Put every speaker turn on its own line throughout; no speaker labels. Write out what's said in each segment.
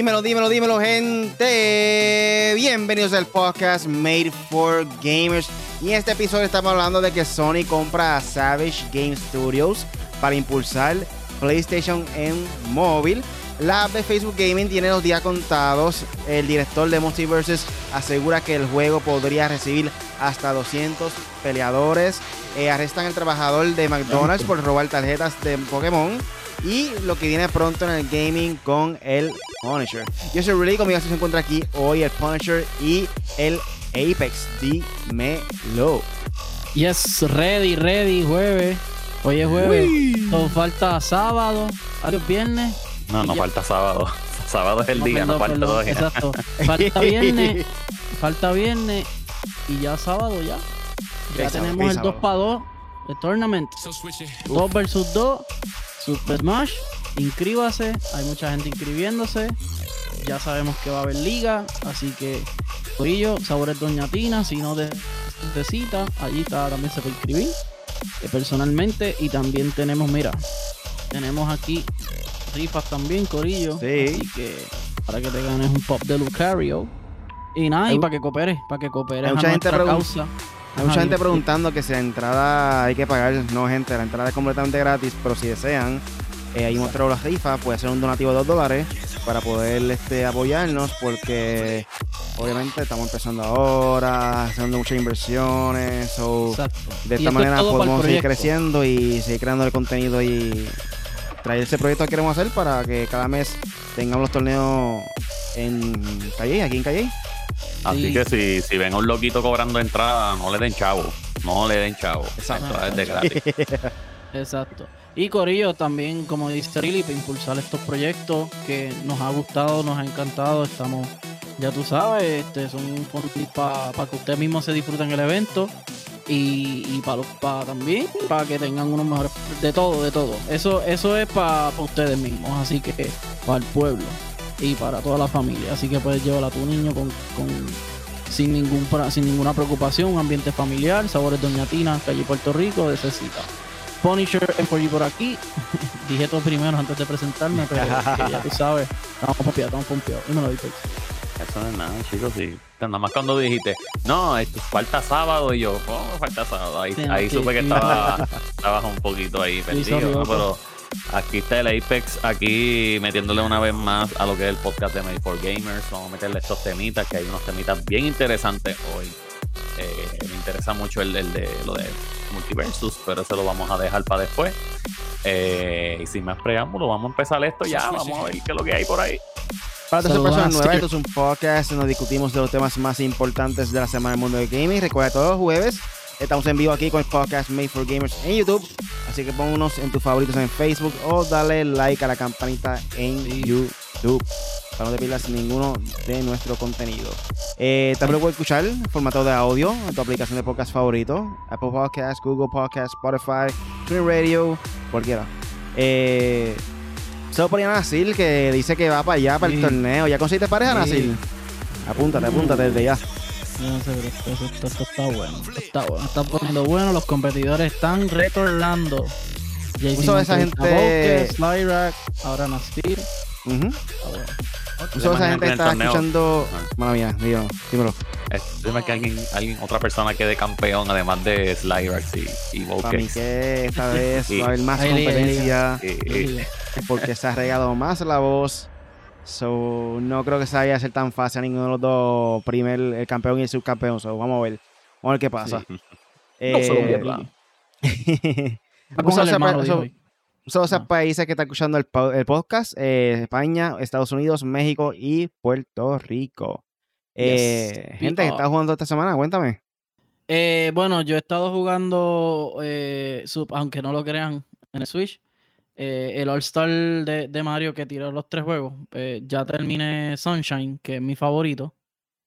Dímelo, dímelo, dímelo, gente. Bienvenidos al podcast Made for Gamers. Y en este episodio estamos hablando de que Sony compra a Savage Game Studios para impulsar PlayStation en móvil. La app de Facebook Gaming tiene los días contados. El director de Multiverses asegura que el juego podría recibir hasta 200 peleadores. Eh, arrestan al trabajador de McDonald's por robar tarjetas de Pokémon. Y lo que viene pronto en el gaming con el Punisher. Yo soy Rudy, conmigo se encuentra aquí hoy el Punisher y el Apex. Dímelo.
Yes, ready, ready, jueves. Hoy es jueves. Todo falta sábado. Adiós, viernes.
No, no falta sábado. Sábado es el día, no falta
perdón,
dos días.
Exacto. Falta viernes. falta viernes. Y ya sábado ya. Ya tenemos el 2
sábado.
para 2. El tournament. 2 versus 2. Super Smash. Inscríbase. Hay mucha gente inscribiéndose. Ya sabemos que va a haber liga. Así que, Corillo, Sabores Doña Tina. Si no de, cita, allí está, también se puede inscribir. eh, personalmente. Y también tenemos, mira, tenemos aquí rifas también, Corillo.
Sí.
Así que para que te ganes un pop de Lucario. Y nada, y para que cooperes, para que cooperes
Hay
a
mucha gente
causa.
Hay mucha gente preguntando que si la entrada hay que pagar. No, gente, la entrada es completamente gratis, pero si desean, eh, ahí mostró las rifas, puede ser un donativo de 2 dólares para poder este, apoyarnos, porque obviamente estamos empezando ahora, haciendo muchas inversiones. so, de esta
es
manera podemos seguir creciendo y seguir creando el contenido y traer ese proyecto que queremos hacer para que cada mes tengamos los torneos en Calle, aquí en Calle.
Así
Sí.
que si, si ven a un loquito cobrando entrada, no le den chavo. No le den chavo.
Exacto.
Es de gratis.
Exacto. Y Corillo también, como dice Riley, para impulsar estos proyectos que nos ha gustado, nos ha encantado. Estamos, ya tú sabes, este, son para que ustedes mismos se disfruten el evento y, y para para también para que tengan unos mejores de todo, de todo. Eso, eso es para ustedes mismos, así que para el pueblo y para toda la familia. Así que puedes llevar a tu niño con, con- sin ningún sin ninguna preocupación, ambiente familiar, sabores Doña Tina, calle Puerto Rico, de cita. Punisher en por por aquí. Dije todo primero antes de presentarme, pero ya tú sabes, estamos pompeados, estamos pompeados. Dímelo, Apex.
Eso no es nada, chicos. Sí. Nada más cuando dijiste, no, esto falta sábado. Y yo, ¿cómo falta sábado? Ahí,
Sí,
ahí
sí,
supe que estaba, estabas un poquito ahí perdido. Pero aquí está el Apex, aquí metiéndole una vez más a lo que es el podcast de Made for Gamers. Vamos a meterle estos temitas, que hay unos temitas bien interesantes hoy. Eh, me interesa mucho el, el de lo de Multiversus, pero eso lo vamos a dejar para después. Eh, y sin más preámbulo, vamos a empezar esto ya. Vamos a ver qué es lo que hay por ahí.
Para todas las personas nuevas, esto es un podcast donde discutimos de los temas más importantes de la semana del mundo del gaming. Recuerda, todos los jueves estamos en vivo aquí con el podcast Made for Gamers en YouTube. Así que ponnos en tus favoritos en Facebook o dale like a la campanita en YouTube para no te pierdas ninguno de nuestro contenido. Eh, también lo puedes escuchar en formato de audio en tu aplicación de podcast favorito: Apple Podcasts, Google Podcasts, Spotify, TuneIn Radio, cualquiera. Eh, Solo ponían a Nasil que dice que va para allá, para el torneo. ¿Ya conseguiste pareja,
Sí.
Nasil? Apúntate, apúntate desde ya.
No sé, pero esto, esto- esto- esto está bueno. Esto está bueno. Está poniendo bueno. Los competidores están retornando.
Uso de esa gente-
ahora Nastir.
A esa gente está escuchando.
Ajá.
Mala mía, dímelo, dímelo.
Dime que alguien, alguien, otra persona quede campeón, además de Slyrax y, y
Para mí que esta vez va a haber más competencia porque se ha regado más la voz. So, no creo que se vaya a ser tan fácil a ninguno de los dos, primer el campeón y el subcampeón. So, vamos a ver. Vamos a ver qué pasa.
sí.
Eh,
No se lo pierda.
Va
Un
con
saludo
el
a
hermano,
esa-
dijo
so-
hoy.
Son esos
Ah.
países que están escuchando el, po- el podcast: eh, España, Estados Unidos, México y Puerto Rico. Eh,
Yes.
gente, ¿qué
Ah.
está jugando esta semana? Cuéntame.
Eh, bueno, yo he estado jugando, eh, sub- aunque no lo crean, en el Switch. el All-Star de, de Mario que tiró los tres juegos. Ya terminé Sunshine, que es mi favorito.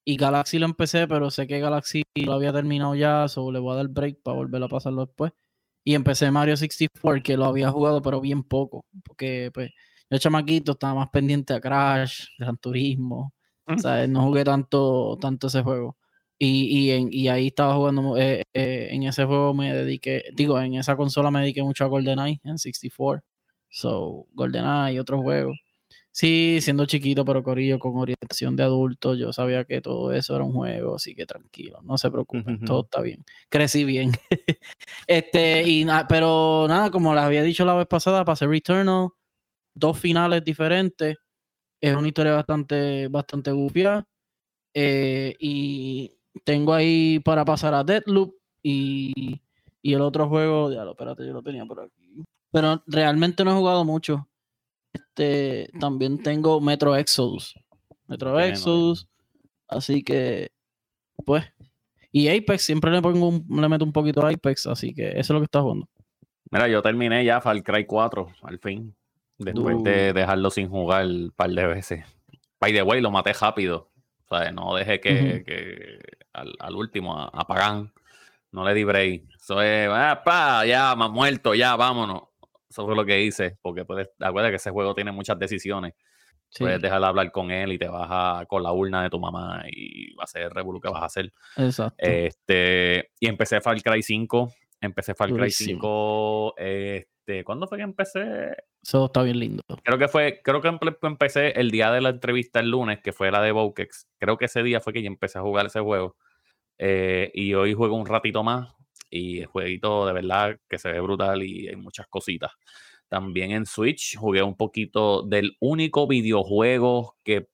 Y Galaxy lo empecé, pero sé que Galaxy lo había terminado ya, so le voy a dar break para volver a pasarlo después. Y empecé Mario 64, que lo había jugado, pero bien poco. Porque, pues, yo chamaquito estaba más pendiente a Crash, Gran Turismo. O sea, no jugué tanto, tanto ese juego. Y, y, en- y ahí estaba jugando, eh, eh, en ese juego me dediqué, digo, en esa consola me dediqué mucho a GoldenEye en 64. So, GoldenEye y otros juegos. Sí, siendo chiquito, pero Corillo con orientación de adulto, yo sabía que todo eso era un juego, así que tranquilo, no se preocupen, todo está bien. Crecí bien. este, y na- pero nada, como les había dicho la vez pasada, pasé Returnal, dos finales diferentes. Es una historia bastante, bastante gupia. eh, y tengo ahí para pasar a Deadloop y, y el otro juego, ya lo, espérate, yo lo tenía por aquí. Pero realmente no he jugado mucho. Este, también tengo Metro Exodus. Metro Exodus. Así que, pues. Y Apex, siempre le pongo un- le meto un poquito a Apex, así que eso es lo que está jugando.
Mira, yo terminé ya Far Cry 4, al fin. Después de dejarlo sin jugar un par de veces. By the way, lo maté rápido. O sea, no dejé que, que al, al último, a, a Pagan, no le di break. Eso es, ah, pa, ya, más muerto, ya, vámonos. Eso fue lo que hice, porque puedes, acuérdate que ese juego tiene muchas decisiones.
Sí,
Puedes dejar de hablar con él y te vas a- con la urna de tu mamá y va a ser el revolú que vas a hacer.
exacto.
Este, y empecé Far Cry 5. Empecé Far Cry
Durísimo.
5. Este, ¿Cuándo fue que empecé?
Eso está bien lindo.
Creo que fue, creo que empe- empecé el día de la entrevista el lunes, que fue la de Vokex. Creo que ese día fue que yo empecé a jugar ese juego. Eh, y hoy juego un ratito más. Y el jueguito de verdad que se ve brutal y hay muchas cositas. También en Switch jugué un poquito del único videojuego que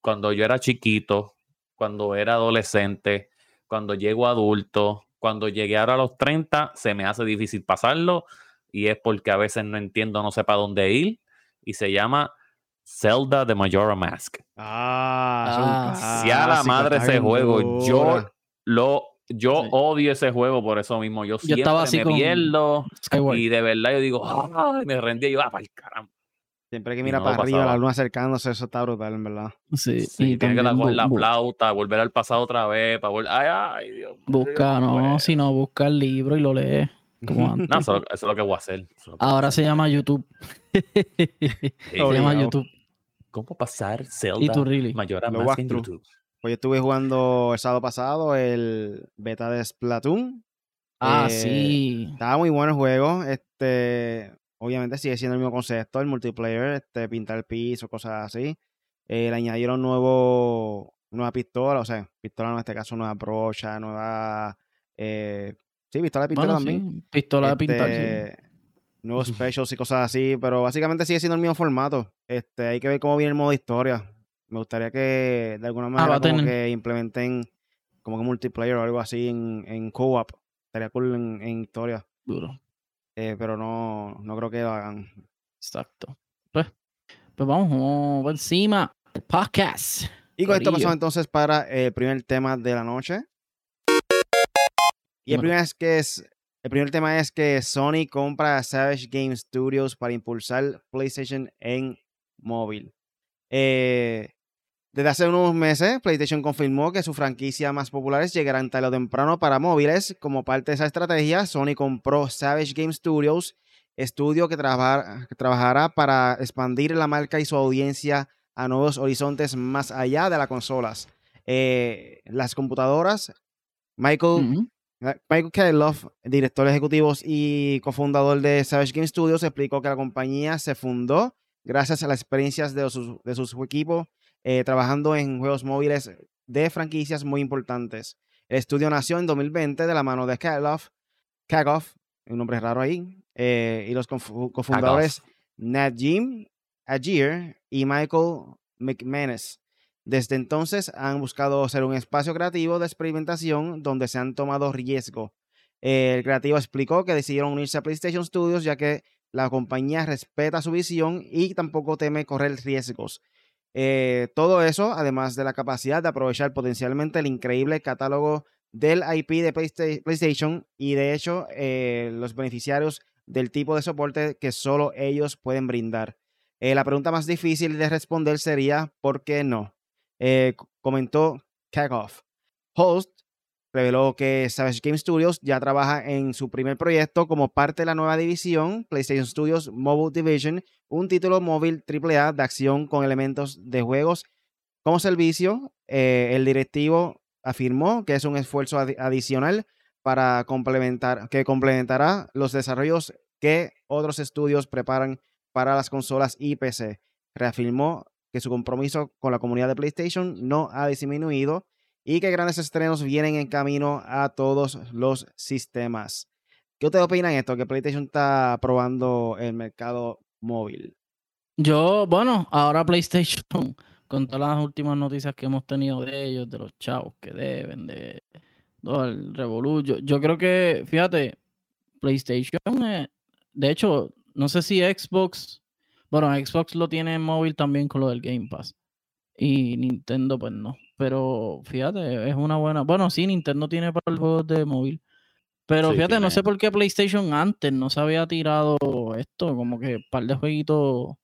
cuando yo era chiquito, cuando era adolescente, cuando llego adulto, cuando llegué ahora a los 30, se me hace difícil pasarlo y es porque a veces no entiendo, no sé para dónde ir y se llama Zelda de Majora Mask.
Ah, es un
Ah,
Si a la madre ese juego, yo lo yo
Sí.
odio ese juego por eso mismo. Yo siempre
estaba así
me
con
pierdo
Skyward.
y de verdad yo digo, ay, me rendí y yo, ah, para el caramba.
Siempre que mira
no
para arriba,
pasaba.
la luna acercándose, eso está brutal, en verdad.
Sí,
Sí,
y
tiene que la, la flauta, volver al pasado otra vez, para volver. Ay, ay, Dios. mío,
Busca, no,
puedo.
si no, busca el libro y lo lee. Como antes.
No, eso, eso es lo que voy a hacer. a
Ahora se llama YouTube.
Sí,
se llama. YouTube.
¿Cómo pasar
Y
Zelda
tú, really.
Majora
Lo
Mask en. YouTube?
Pues yo estuve jugando el sábado pasado el beta de Splatoon.
Ah,
Eh,
sí.
Estaba muy bueno el juego. Este, obviamente sigue siendo el mismo concepto, el multiplayer, este, pintar el piso, cosas así. Eh, le añadieron nuevo, nueva pistola, o sea, pistola en este caso, nueva brocha, nueva. eh, sí, pistola de
Bueno,
también.
sí, Pistola de pintar, sí.
Este, Nuevos specials y cosas así, pero básicamente sigue siendo el mismo formato. Este, hay que ver cómo viene el modo historia. Me gustaría que de alguna
Ah,
manera como que implementen como que multiplayer o algo así en, en co-op. Estaría cool en, en historia.
Duro.
Eh, pero no, no creo que lo hagan.
Exacto. Pues, pues vamos, vamos encima. El podcast.
Y con esto pasamos entonces para el primer tema de la noche. Y el primer, es que es, el primer tema es que Sony compra a Savage Game Studios para impulsar PlayStation en móvil. Eh, desde hace unos meses, PlayStation confirmó que sus franquicias más populares llegarán tarde o temprano para móviles. Como parte de esa estrategia, Sony compró Savage Game Studios, estudio que, trabajar- que trabajará para expandir la marca y su audiencia a nuevos horizontes más allá de las consolas. Eh, las computadoras, Michael,
Ujú.
Michael Kailoff, director ejecutivo y cofundador de Savage Game Studios, explicó que la compañía se fundó gracias a las experiencias de sus, de sus equipos eh, trabajando en juegos móviles de franquicias muy importantes. El estudio nació en 2020 de la mano de Kagoff, un nombre raro ahí, eh, y los cofundadores Najim Ajir y Michael McManus. Desde entonces han buscado ser un espacio creativo de experimentación donde se han tomado riesgo. El creativo explicó que decidieron unirse a PlayStation Studios ya que la compañía respeta su visión y tampoco teme correr riesgos. Eh, todo eso, además de la capacidad de aprovechar potencialmente el increíble catálogo del IP de Playsta- PlayStation y de hecho eh, los beneficiarios del tipo de soporte que solo ellos pueden brindar. Eh, la pregunta más difícil de responder sería ¿por qué no? Comentó Kagoff. Host reveló que Savage Game Studios ya trabaja en su primer proyecto como parte de la nueva división PlayStation Studios Mobile Division, un título móvil AAA de acción con elementos de juegos como servicio. Eh, el directivo afirmó que es un esfuerzo adi- adicional para complementar, que complementará los desarrollos que otros estudios preparan para las consolas y PC. reafirmó que su compromiso con la comunidad de PlayStation no ha disminuido y que grandes estrenos vienen en camino a todos los sistemas. ¿Qué ustedes opinan esto? Que PlayStation está probando el mercado móvil.
Yo, bueno, ahora PlayStation, con todas las últimas noticias que hemos tenido de ellos, de los chavos que deben, de todo el revolution, yo, creo que, fíjate, PlayStation, eh, de hecho, no sé si Xbox, bueno, Xbox lo tiene en móvil también con lo del Game Pass. Y Nintendo, pues no. Pero fíjate, es una buena. Bueno, sí, Nintendo tiene para el juego de móvil. Pero fíjate, no sé por qué PlayStation antes no se había tirado esto, como que un par de jueguitos,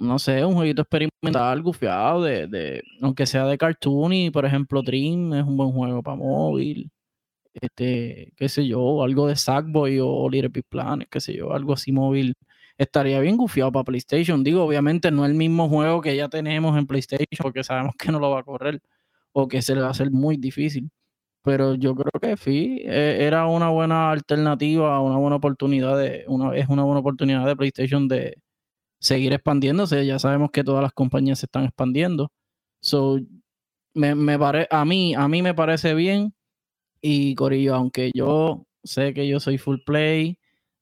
no sé, un jueguito experimental, gufiado, de, de, aunque sea de cartoon y por ejemplo Dream es un buen juego para móvil, este, qué sé yo, algo de Sackboy o Little Big Planet, qué sé yo, algo así móvil, estaría bien gufiado para PlayStation. Digo, obviamente no es el mismo juego que ya tenemos en PlayStation, porque sabemos que no lo va a correr o que se le va a hacer muy difícil pero yo creo que sí, e, era una buena alternativa, una buena oportunidad de, una, es una buena oportunidad de PlayStation de seguir expandiéndose. Ya sabemos que todas las compañías se están expandiendo. So, me, me pare, a mí, a mí me parece bien. Y Corillo, aunque yo sé que yo soy full play,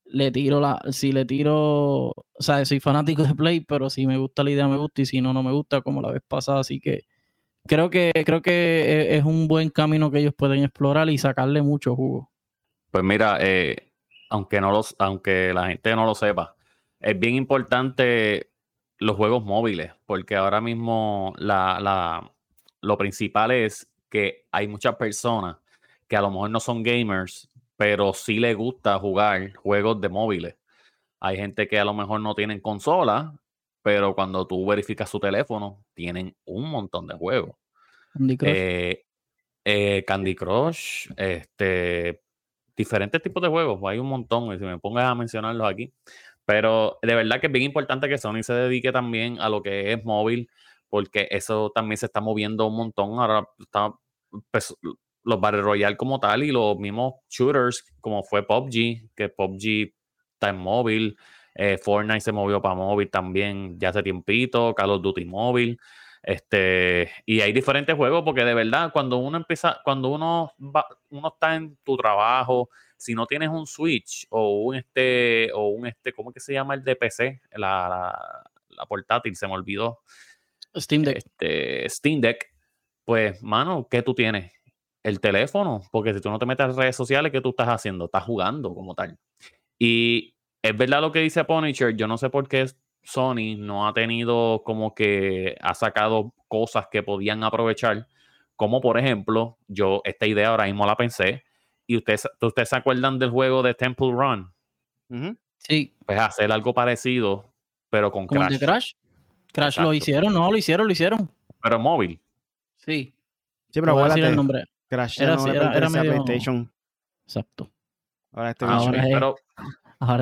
le tiro la, si le tiro, o sea, soy fanático de play, pero si me gusta la idea, me gusta, y si no, no me gusta, como la vez pasada, así que creo que, creo que e, es un buen camino que ellos pueden explorar y sacarle mucho jugo.
Pues mira, eh, aunque, no los, aunque la gente no lo sepa, es bien importante los juegos móviles, porque ahora mismo la, la, lo principal es que hay muchas personas que a lo mejor no son gamers, pero sí les gusta jugar juegos de móviles. Hay gente que a lo mejor no tienen consola pero cuando tú verificas su teléfono, tienen un montón de juegos. Candy Crush. Eh, eh, Candy Crush, este, diferentes tipos de juegos, hay un montón, y si me pongas a mencionarlos aquí. Pero de verdad que es bien importante que Sony se dedique también a lo que es móvil, porque eso también se está moviendo un montón. Ahora está, pues, los Battle Royale como tal y los mismos shooters, como fue PUBG, que PUBG está en móvil. Eh, Fortnite se movió para móvil también ya hace tiempito, Call of Duty móvil. Este, y hay diferentes juegos porque de verdad, cuando uno empieza, cuando uno va, uno está en tu trabajo, si no tienes un Switch o un este, o un este, ¿cómo que se llama el de PC? La, la, portátil, se me olvidó.
Steam Deck.
Este, Steam Deck. Pues, mano, ¿qué tú tienes? El teléfono, porque si tú no te metes a redes sociales, ¿qué tú estás haciendo? Estás jugando como tal. Y es verdad lo que dice Punisher, yo no sé por qué Sony no ha tenido como que ha sacado cosas que podían aprovechar, como por ejemplo, yo esta idea ahora mismo la pensé, y ustedes, ustedes se acuerdan del juego de Temple Run.
Sí.
Pues hacer algo parecido, pero con
Crash. Crash? Crash lo hicieron, no, lo hicieron, lo hicieron.
Pero móvil.
Sí.
Sí, pero
voy a decir el nombre.
Crash era, no era, era medio... PlayStation.
Exacto.
Ahora este
Ahora pero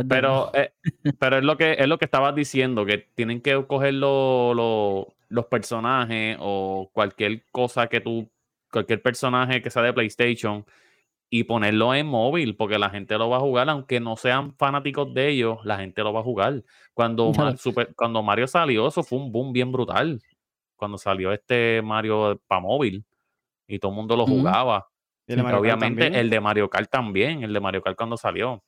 pero, eh, pero es lo que es lo que estabas diciendo, que tienen que coger los personajes o cualquier cosa que tú, cualquier personaje que sea de PlayStation y ponerlo en móvil, porque la gente lo va a jugar, aunque no sean fanáticos de ellos, la gente lo va a jugar. Cuando, cuando Mario salió, eso fue un boom bien brutal. Cuando salió este Mario para móvil y todo el mundo lo jugaba. obviamente el de Mario Kart también, el de Mario Kart cuando salió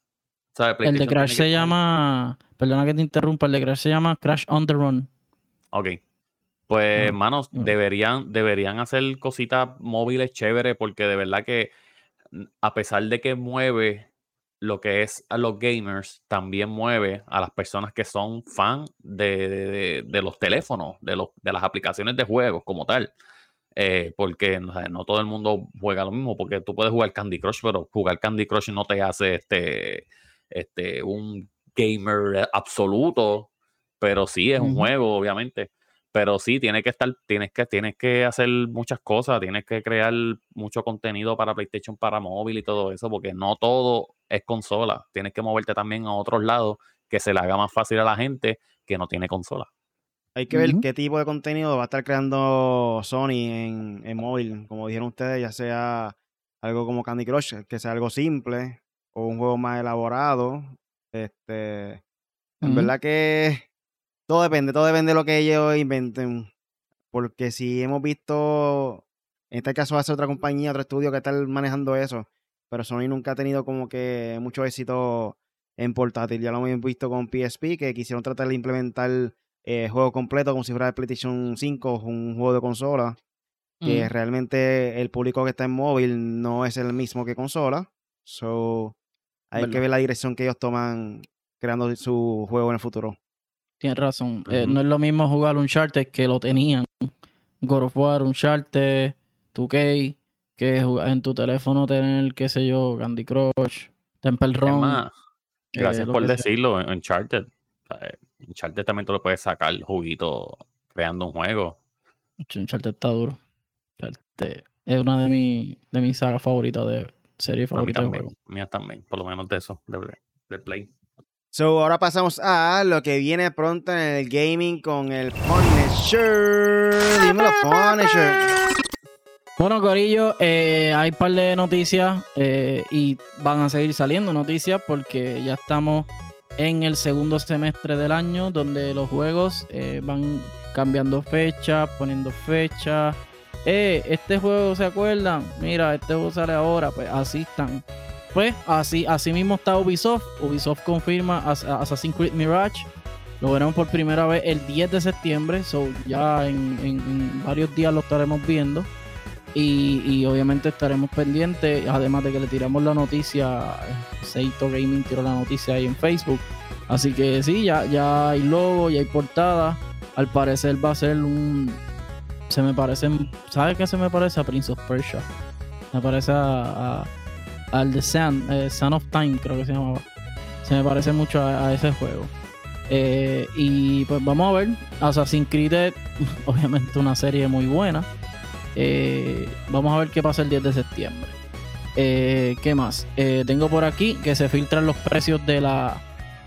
el de Crash se llama. Perdona que te interrumpa, el de Crash se llama Crash on the Run.
Ok. Pues, hermanos, deberían, deberían hacer cositas móviles chéveres, porque de verdad que mm, a pesar de que mueve lo que es a los gamers, también mueve a las personas que son fan de, los teléfonos, de, los, de las aplicaciones de juegos como tal. Eh, porque no, todo el mundo juega lo mismo, porque tú puedes jugar Candy Crush, pero jugar Candy Crush no te hace este este, un gamer absoluto, pero sí es un juego, obviamente. Pero sí, tienes que estar, tienes que, tienes que hacer muchas cosas, tienes que crear mucho contenido para PlayStation, para móvil y todo eso, porque no todo es consola. Tienes que moverte también a otros lados que se le haga más fácil a la gente que no tiene consola.
Hay que ver qué tipo de contenido va a estar creando Sony en, en móvil, como dijeron ustedes, ya sea algo como Candy Crush, que sea algo simple, o un juego más elaborado. Este, en verdad que todo depende, todo depende de lo que ellos inventen. Porque si hemos visto, en este caso hace otra compañía, otro estudio que está manejando eso, pero Sony nunca ha tenido como que mucho éxito en portátil. Ya lo hemos visto con PSP, que quisieron tratar de implementar eh, juego completo como si fuera PlayStation 5 un juego de consola. Que realmente el público que está en móvil no es el mismo que consola. So, hay que ver la dirección que ellos toman creando su juego en el futuro.
Tienes razón. Eh, no es lo mismo jugar un charter que lo tenían. God of War, Uncharted, 2K, que en tu teléfono tener, qué sé yo, Candy Crush, Temple Run.
Gracias por decirlo, Uncharted. Uncharted también tú lo puedes sacar juguito creando un juego.
Uncharted está duro. es una de, mi, de mis sagas favoritas de serie favorita
de juego. Mía también, por lo menos de eso, de, de Play.
So, ahora pasamos a lo que viene pronto en el gaming con el Punisher. Dímelo, Punisher.
Bueno, Corillo, eh, hay un par de noticias eh, y van a seguir saliendo noticias porque ya estamos en el segundo semestre del año donde los juegos eh, van cambiando fechas, poniendo fechas. Eh, este juego, ¿se acuerdan? Mira, este juego sale ahora, pues así están. Pues así, así mismo está Ubisoft. Ubisoft confirma Assassin's Creed Mirage. Lo veremos por primera vez el 10 de septiembre. So ya en varios días lo estaremos viendo. Y, obviamente estaremos pendientes, además de que le tiramos la noticia, Seito Gaming tiró la noticia ahí en Facebook. Así que sí, ya, ya hay logo, ya hay portada. Al parecer va a ser un... Se me parece... ¿Sabes qué se me parece? A Prince of Persia. Me parece a, al The Sun, eh, of Time creo que se llamaba. Se me parece mucho a, ese juego. Eh, y pues vamos a ver. Assassin's Creed, obviamente una serie muy buena. Eh, vamos a ver qué pasa el 10 de septiembre. Eh, ¿Qué más? Tengo por aquí que se filtran los precios de la,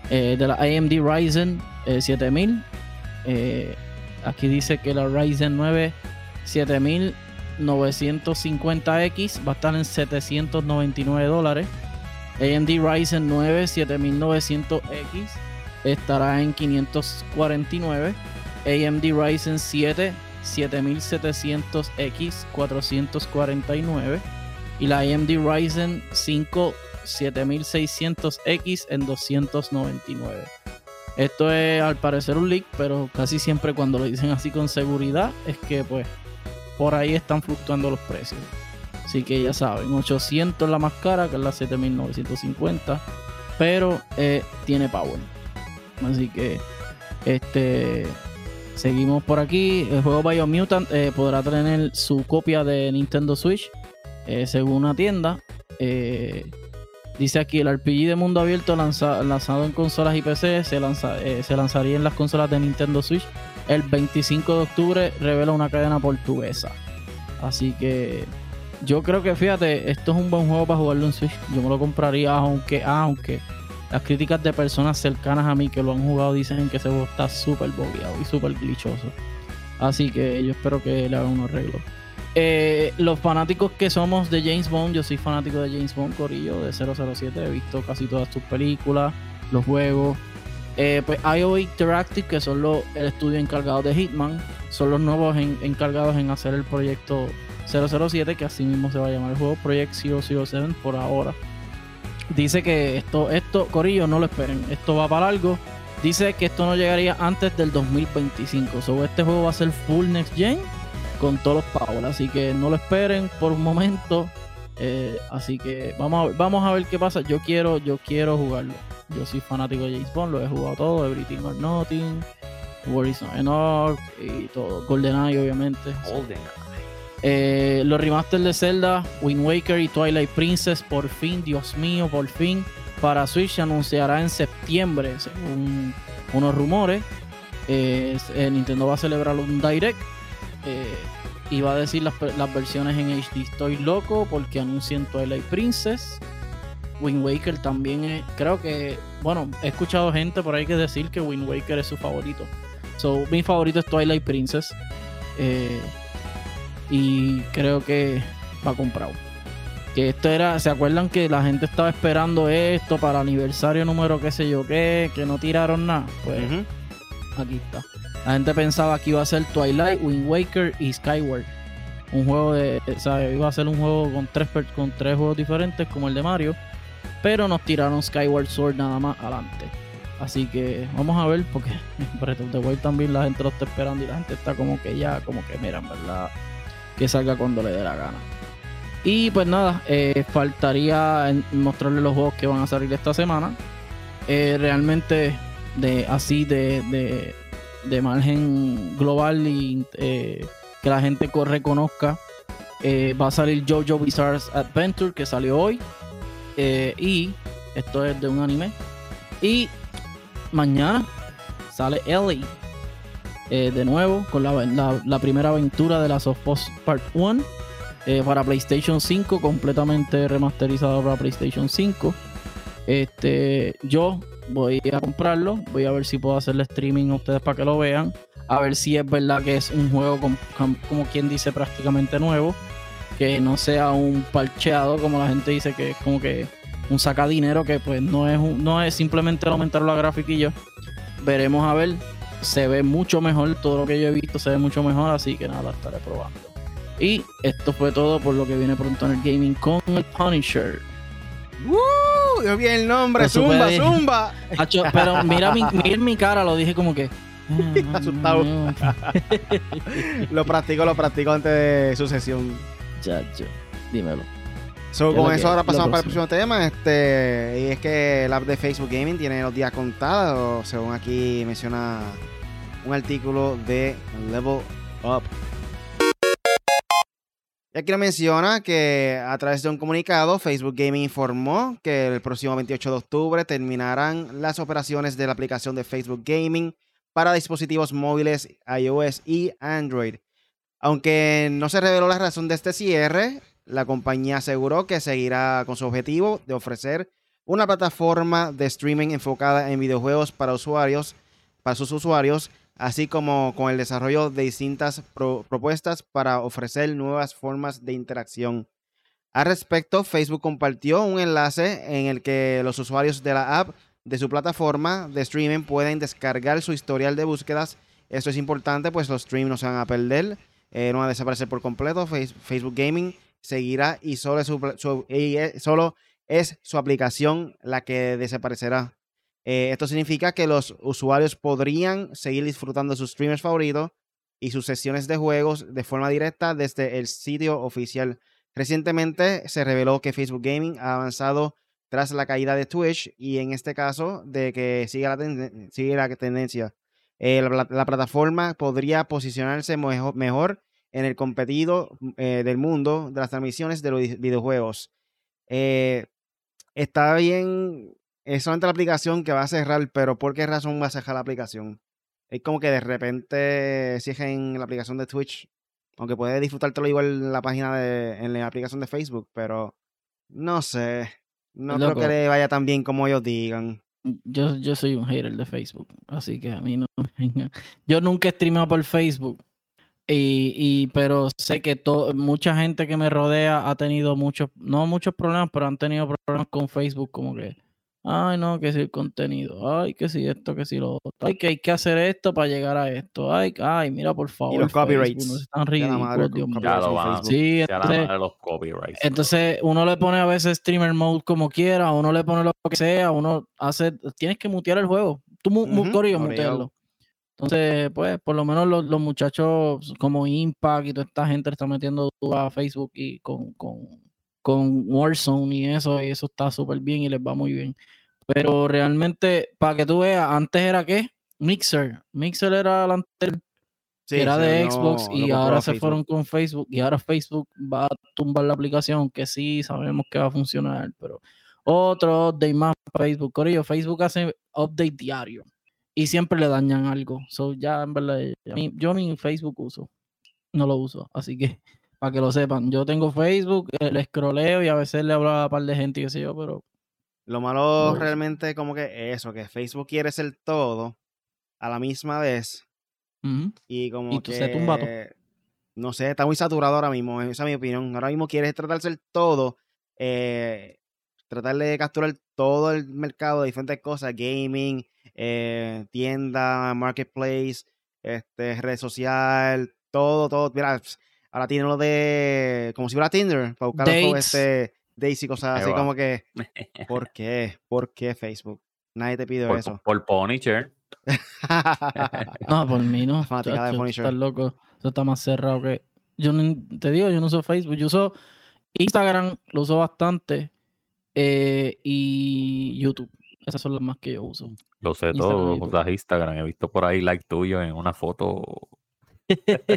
de la AMD Ryzen 7000. Aquí dice que la Ryzen 9 7950X va a estar en 799 dólares. AMD Ryzen 9 7900X estará en 549. AMD Ryzen 7 7700X 449 y la AMD Ryzen 5 7600X en 299. Esto es al parecer un leak, pero casi siempre cuando lo dicen así con seguridad es que pues por ahí están fluctuando los precios. Así que ya saben, 800 la más cara, que es la 7950, pero eh, tiene power. Así que este Seguimos por aquí. El juego Biomutant eh, podrá tener su copia de Nintendo Switch, eh, según una tienda. Eh, dice aquí: el RPG de mundo abierto lanzado en consolas y PC se, se lanzaría en las consolas de Nintendo Switch el 25 de octubre. Revela una cadena portuguesa. Así que yo creo que, fíjate, esto es un buen juego para jugarlo en Switch. Yo me lo compraría, aunque, aunque las críticas de personas cercanas a mí que lo han jugado dicen que ese juego está súper bobeado y súper glitchoso. Así que yo espero que le hagan un arreglo. Eh, los fanáticos que somos de James Bond, yo soy fanático de James Bond, Corillo, de 007. He visto casi todas sus películas, los juegos. Eh, pues IO Interactive, que son los, el estudio encargado de Hitman, son los nuevos encargados en hacer el proyecto 007, que así mismo se va a llamar el juego, Project 007 por ahora. Dice que esto, esto, Corillo, no lo esperen. Esto va para algo. Dice que esto no llegaría antes del 2025. Sobre este juego va a ser full next gen con todos los powers. Así que no lo esperen por un momento. Eh, así que vamos a, vamos a ver qué pasa. Yo quiero, yo quiero jugarlo. Yo soy fanático de James Bond, lo he jugado todo, Everything or Nothing, Horizon Enoch y todo. GoldenEye, obviamente. GoldenEye. Eh, los remasters de Zelda, Wind Waker y Twilight Princess, por fin, Dios mío, por fin, para Switch se anunciará en septiembre, según unos rumores. Eh, Nintendo va a celebrar un Direct y va a decir las, versiones en HD. Estoy loco porque anuncian Twilight Princess. Wind Waker también es, creo que, bueno, he escuchado gente por ahí que decir que Wind Waker es su favorito. So, mi favorito es Twilight Princess. Eh, y creo que va comprado. Que esto era, ¿se acuerdan que la gente estaba esperando esto para aniversario número qué sé yo qué, que no tiraron nada? Pues aquí está. La gente pensaba que iba a ser Twilight, Wind Waker y Skyward. Un juego de. Sea, iba a ser un juego con tres, con tres juegos diferentes como el de Mario. Pero nos tiraron Skyward Sword nada más adelante. Así que vamos a ver, porque Breath of the Wild también la gente lo está esperando y la gente está como que ya, como que miran, ¿verdad? Que salga cuando le dé la gana. Y pues nada, eh, faltaría mostrarle los juegos que van a salir esta semana. Eh, realmente, de así de, margen global y eh, que la gente reconozca, va a salir JoJo Bizarre's Adventure que salió hoy. y esto es de un anime. Y mañana sale Ellie. de nuevo con la, la, primera aventura de la Soft Part 1 eh, para PlayStation 5, completamente remasterizado para PlayStation 5. Este, yo voy a comprarlo, voy a ver si puedo hacerle streaming a ustedes para que lo vean, a ver si es verdad que es un juego como quien dice prácticamente nuevo, que no sea un parcheado como la gente dice que es como que un saca dinero que pues no es no es simplemente aumentar la gráfica. Veremos a ver, se ve mucho mejor, todo lo que yo he visto se ve mucho mejor, así que nada, estaré probando. Y esto fue todo por lo que viene pronto en el gaming con el Punisher.
¡Uh! Yo vi el nombre, Zumba, Zumba.
pero mira mi, mira mi cara, lo dije como que.
Asustado. lo practico, lo practico antes de su sesión.
Chacho, dímelo.
con eso ahora pasamos para el próximo tema. Este, y es que el app de Facebook Gaming tiene los días contados. Según aquí menciona un artículo de Level Up y aquí lo menciona que a través de un comunicado, Facebook Gaming informó que el próximo 28 de octubre terminarán las operaciones de la aplicación de Facebook Gaming para dispositivos móviles iOS y Android. Aunque no se reveló la razón de este cierre, la compañía aseguró que seguirá con su objetivo de ofrecer una plataforma de streaming enfocada en videojuegos para usuarios, para sus usuarios, así como con el desarrollo de distintas propuestas para ofrecer nuevas formas de interacción. Al respecto, Facebook compartió un enlace en el que los usuarios de la app de su plataforma de streaming pueden descargar su historial de búsquedas. Esto es importante, pues los streams no se van a perder, eh, no van a desaparecer por completo. Facebook Gaming seguirá y solo solo es su aplicación la que desaparecerá. Eh, esto significa que los usuarios podrían seguir disfrutando de sus streamers favoritos y sus sesiones de juegos de forma directa desde el sitio oficial. Recientemente se reveló que Facebook Gaming ha avanzado tras la caída de Twitch y en este caso de que siga la, tendencia. Eh, la, plataforma podría posicionarse mejor, en el competido eh, del mundo de las transmisiones de los videojuegos. está bien es solamente la aplicación que va a cerrar, pero ¿por qué razón va a cerrar la aplicación? Es como que de repente en la aplicación de Twitch, aunque puedes disfrutártelo igual en la página de, en la aplicación de Facebook, pero no sé, no creo que le vaya tan bien como ellos digan.
Yo, yo soy un hater de Facebook, así que a mí no Yo nunca he streamado por Facebook, y, y, pero sé que mucha gente que me rodea ha tenido muchos, no muchos problemas, pero han tenido problemas con Facebook, como que Ay, no, que si el contenido. Ay, que si esto, que si lo otro. Ay, que hay que hacer esto para llegar a esto. Ay, ay, mira, por favor.
Y los copyrights. No
están ridículos, Dios mío.
Sí, entonces, los copyrights.
Entonces, uno le pone a veces streamer mode como quiera, uno le pone lo que sea, uno hace. Tienes que mutear el juego. Tú, uh -huh, mutearlo. Entonces, pues, por lo menos los, los, muchachos como Impact y toda esta gente le están metiendo a Facebook y con, con con Warzone y eso, y eso está súper bien y les va muy bien. Pero realmente, para que tú veas, antes era qué? Mixer. Mixer era la anterior. era de Xbox y ahora se fueron con Facebook y ahora Facebook va a tumbar la aplicación que sí sabemos que va a funcionar, pero otro update más para Facebook. Corillo, Facebook hace update diario y siempre le dañan algo. So ya en verdad, yo ni Facebook uso, no lo uso, así que para que lo sepan. Yo tengo Facebook, eh, le scrolleo y a veces le hablo a un par de gente y qué sé yo, pero.
Lo malo realmente como que eso, que Facebook quiere ser todo a la misma vez. Y como ¿Y que. No sé, está muy saturado ahora mismo, esa es mi opinión. Ahora mismo quiere tratar de ser todo. Eh, tratar de capturar todo el mercado de diferentes cosas, gaming, eh, tienda, marketplace, este, red social, todo, todo. Mira, ahora tiene lo de, como si fuera Tinder, para buscar este, dates y cosas así como que, ¿por qué? ¿Por qué Facebook? Nadie te pide eso.
Por, Punisher.
no, por mí no. Fanática de Punisher. Estás loco. Eso está más cerrado que. Yo no, te digo, yo no uso Facebook. Yo uso Instagram, lo uso bastante. Eh, y YouTube. Esas son las más que yo uso.
Lo sé todo, usas Instagram. He visto por ahí like tuyo en una foto.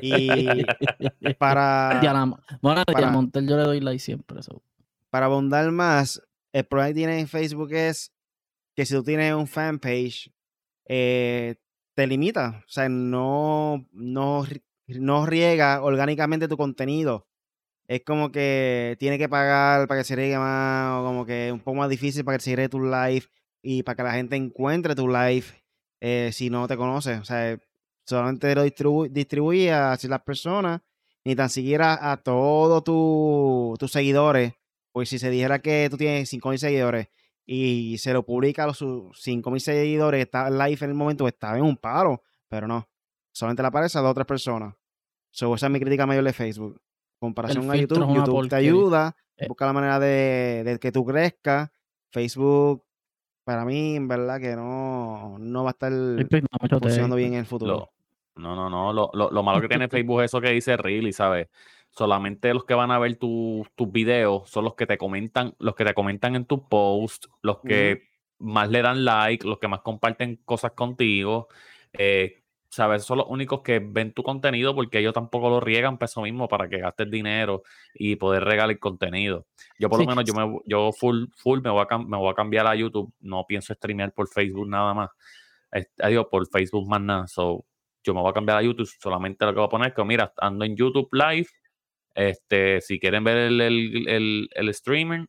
Y para.
bueno, para, yo le doy like siempre. Eso.
Para abundar más, el problema que tiene en Facebook es que si tú tienes un fanpage, eh, te limita. O sea, no, no, no riega orgánicamente tu contenido. Es como que tiene que pagar para que se riegue más, o como que es un poco más difícil para que se riegue tu live y para que la gente encuentre tu live eh, si no te conoce. O sea, solamente lo distribu distribuye a las personas, ni tan siquiera a todos tus seguidores. Pues si se dijera que tú tienes 5.000 seguidores y se lo publica a los 5.000 seguidores que está live en el momento, estaba en un paro, pero no. Solamente le aparece a dos o tres personas. So, esa es mi crítica mayor de Facebook. Comparación a YouTube, YouTube te ayuda, eh. busca la manera de, que tú crezcas. Facebook, para mí, en verdad, que no, no va a estar funcionando bien en el futuro.
No, no, no. Lo, lo, malo que tiene Facebook es eso que dice Really, ¿sabes? solamente los que van a ver tus videos son los que te comentan, los que te comentan en tu post, los que más le dan like, los que más comparten cosas contigo. Eh, ¿Sabes? Son los únicos que ven tu contenido porque ellos tampoco lo riegan peso mismo para que gastes dinero y poder regalar contenido. Yo por lo menos yo me yo full full me voy a me voy a cambiar a YouTube, no pienso streamear por Facebook nada más. Digo, por Facebook más nada. So, yo me voy a cambiar a YouTube, solamente lo que voy a poner es que mira, ando en YouTube live este, si quieren ver el, el, el, streaming,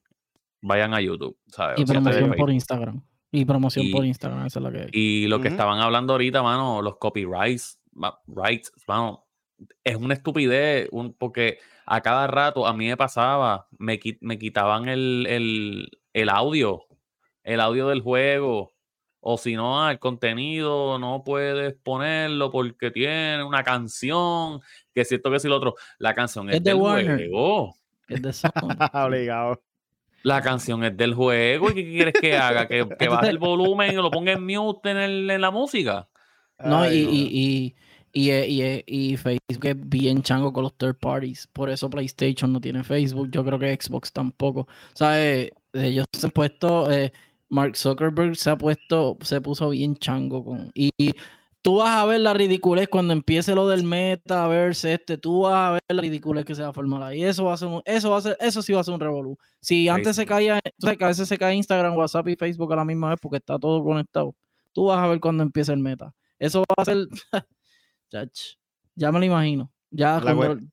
vayan a YouTube.
Y promoción por Instagram. Y promoción por Instagram, esa es la que hay.
Y lo que estaban hablando ahorita, mano, los copyrights, rights, mano, es una estupidez, un, porque a cada rato a mí me pasaba, me, me quitaban el, el, el audio, el audio del juego o si no, el contenido no puedes ponerlo porque tiene una canción, que es cierto que si lo otro, la canción es, del juego.
Es de
Obligado.
La canción es del juego y ¿qué quieres que haga? Que, que baje el volumen y lo ponga en mute en, el, en la música.
No, y, y, y, y, y, Facebook es bien chango con los third parties. Por eso PlayStation no tiene Facebook. Yo creo que Xbox tampoco. ¿Sabes? Ellos se han puesto. Eh, Mark Zuckerberg se ha puesto, se puso bien chango con. Y, tú vas a ver la ridiculez cuando empiece lo del metaverse este, tú vas a ver la ridiculez que se va a formar ahí. Eso va a ser eso va a ser, eso sí va a ser un revolú. Si antes se caía, a veces se cae Instagram, WhatsApp y Facebook a la misma vez porque está todo conectado. Tú vas a ver cuando empiece el meta. Eso va a ser. ya me lo imagino. Ya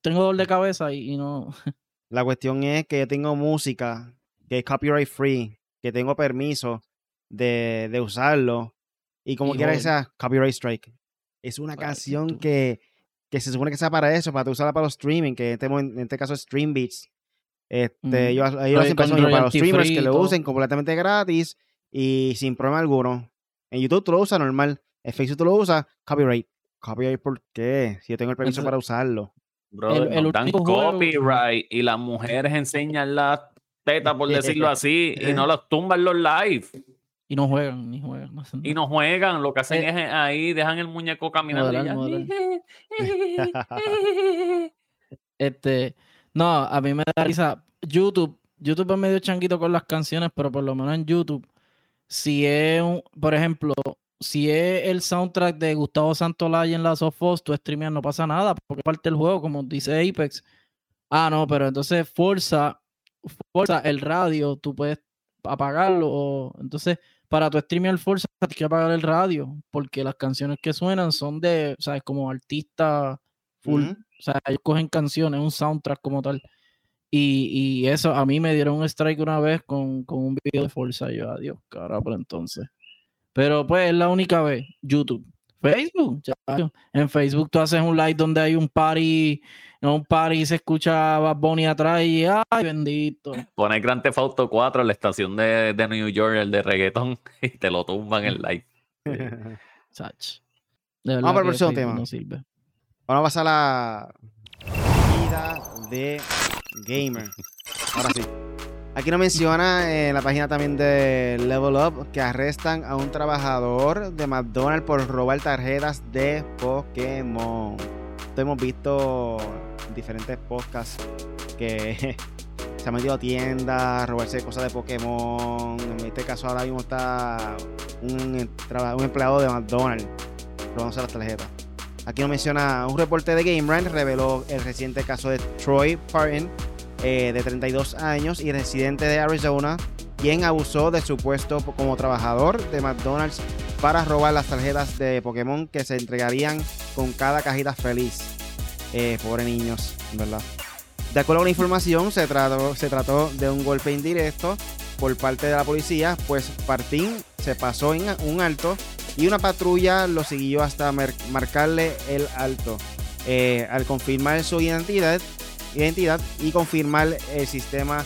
tengo dolor de cabeza y, y no.
la cuestión es que yo tengo música que es copyright free que tengo permiso de, de usarlo. Y como quiera que sea, copyright strike. Es una canción que, que, se supone que sea para eso, para usarla para los streaming, que en este, en este caso es Stream Beats. Este, Yo, para los streamers que lo usen completamente gratis y sin problema alguno. En YouTube tú lo usas normal. En Facebook tú lo usas, copyright. Copyright, ¿por qué? Si yo tengo el permiso para usarlo.
el, dan copyright y las mujeres enseñan la teta, por decirlo así, y no los tumban los live.
Y no juegan, ni juegan.
y no juegan, lo que hacen eh, es ahí, dejan el muñeco caminando.
este, no, a mí me da risa. YouTube, YouTube es medio changuito con las canciones, pero por lo menos en YouTube, si es, un, por ejemplo, si es el soundtrack de Gustavo Santolaya en la Sofos, tú streameas, no pasa nada, porque parte del juego, como dice Apex. Ah, no, pero entonces Forza Forza, el radio, tú puedes apagarlo. entonces, para tu streamer Forza, tienes que apagar el radio, porque las canciones que suenan son de, ¿sabes? Como artista full. O sea, ellos cogen canciones, un soundtrack como tal. Y, eso, a mí me dieron un strike una vez con, un video de Forza. yo, adiós, cara, por entonces. Pero pues es la única vez. YouTube. Facebook. En Facebook tú haces un live donde hay un party un par y se escucha Bad Bunny atrás y ¡ay, bendito!
Pone Grand Theft Auto 4 en la estación de, de New York, el de reggaeton, y te lo tumban en live.
Sach.
Vamos para el próximo tema. Vamos a pasar a la vida de gamer. Ahora sí. Aquí nos menciona en la página también de Level Up que arrestan a un trabajador de McDonald's por robar tarjetas de Pokémon. Esto hemos visto en diferentes podcasts que se ha metido a tiendas, robarse cosas de Pokémon. En este caso ahora mismo está un, un empleado de McDonald's robándose las tarjetas. Aquí nos menciona un reporte de GameRant reveló el reciente caso de Troy Parton eh, de 32 años y residente de Arizona, quien abusó de su puesto como trabajador de McDonald's para robar las tarjetas de Pokémon que se entregarían con cada cajita feliz. Eh, pobre niños, ¿verdad? De acuerdo con la información, se trató, se trató de un golpe indirecto por parte de la policía, pues Partín se pasó en un alto y una patrulla lo siguió hasta marcarle el alto. Eh, al confirmar su identidad, identidad y confirmar el sistema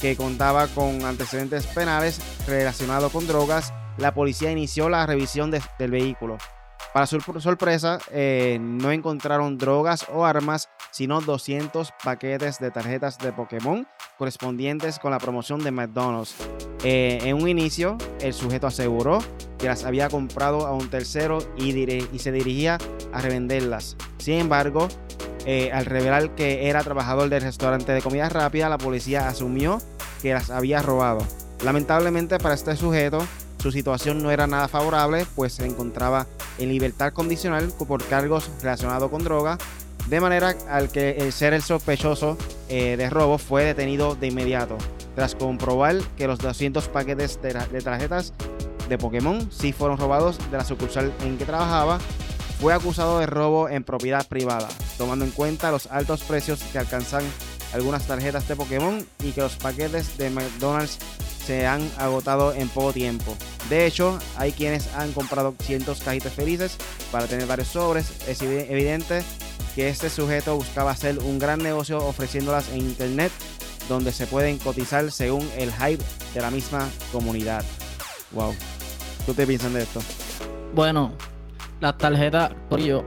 que contaba con antecedentes penales relacionados con drogas, la policía inició la revisión del vehículo. Para su sorpresa, eh, no encontraron drogas o armas, sino 200 paquetes de tarjetas de Pokémon correspondientes con la promoción de McDonald's. Eh, en un inicio, el sujeto aseguró que las había comprado a un tercero y, y se dirigía a revenderlas. Sin embargo, eh, al revelar que era trabajador del restaurante de comida rápida, la policía asumió que las había robado. Lamentablemente para este sujeto, su situación no era nada favorable, pues se encontraba en libertad condicional por cargos relacionados con droga, de manera al que el ser el sospechoso eh, de robo fue detenido de inmediato, tras comprobar que los 200 paquetes de, de tarjetas de Pokémon sí fueron robados de la sucursal en que trabajaba fue acusado de robo en propiedad privada, tomando en cuenta los altos precios que alcanzan algunas tarjetas de Pokémon y que los paquetes de McDonald's se han agotado en poco tiempo. De hecho, hay quienes han comprado cientos cajitas felices para tener varios sobres. Es evidente que este sujeto buscaba hacer un gran negocio ofreciéndolas en internet donde se pueden cotizar según el hype de la misma comunidad. Wow. ¿Tú te piensas de esto?
Bueno, las tarjetas,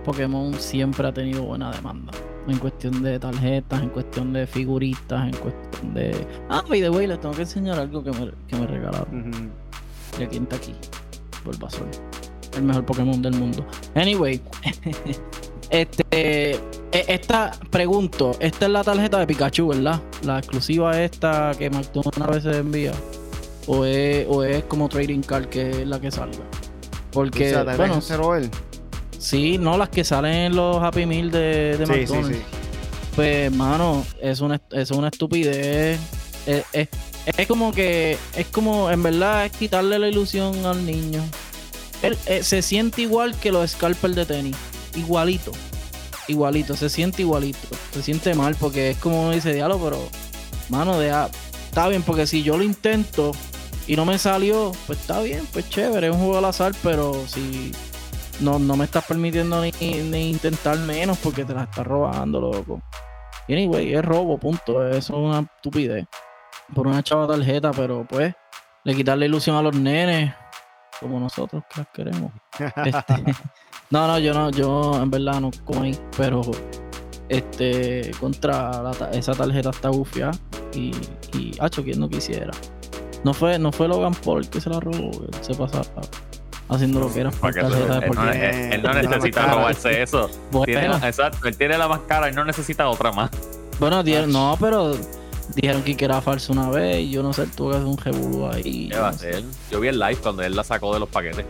Pokémon siempre ha tenido buena demanda. En cuestión de tarjetas, en cuestión de figuritas, en cuestión de. Ah, by the way, les tengo que enseñar algo que me, que me regalaron. Y aquí está aquí. Bulbasaur. El mejor Pokémon del mundo. Anyway. este. E, esta, pregunto, esta es la tarjeta de Pikachu, ¿verdad? La exclusiva esta que McDonald's a veces envía. O es, o es como trading card que es la que salga. Porque, bueno, Sí, no, las que salen en los Happy Meal de, de McDonald's. Pues, mano, es una, es una estupidez. Es, como que, es como, en verdad, es quitarle la ilusión al niño. Él, eh, se siente igual que los scalpers de tenis. Igualito. Igualito, se siente igualito. Se siente mal porque es como dice, diálogo, pero, mano, deja, está bien, porque si yo lo intento y no me salió, pues está bien, pues chévere, es un juego al azar, pero si no, no me estás permitiendo ni, intentar menos porque te la estás robando, loco. Y anyway, es robo, punto. Eso es una estupidez. Por una chava tarjeta, pero pues, le quitar la ilusión a los nenes, como nosotros que las queremos. Este, no, no, yo no, yo en verdad no ahí, pero este contra esa tarjeta está bufia y, y hacho quien no quisiera. No fue, no fue Logan Paul que se la robó, se pasaba haciendo lo que era
tarjeta él, no, él, no necesita robarse eso. Exacto, él tiene la más cara y no necesita otra más.
Bueno, no, pero dijeron que era falso una vez y yo no sé, tuvo que hacer un revuelo ahí.
¿Qué va a hacer? Yo vi el live cuando él la sacó de los paquetes.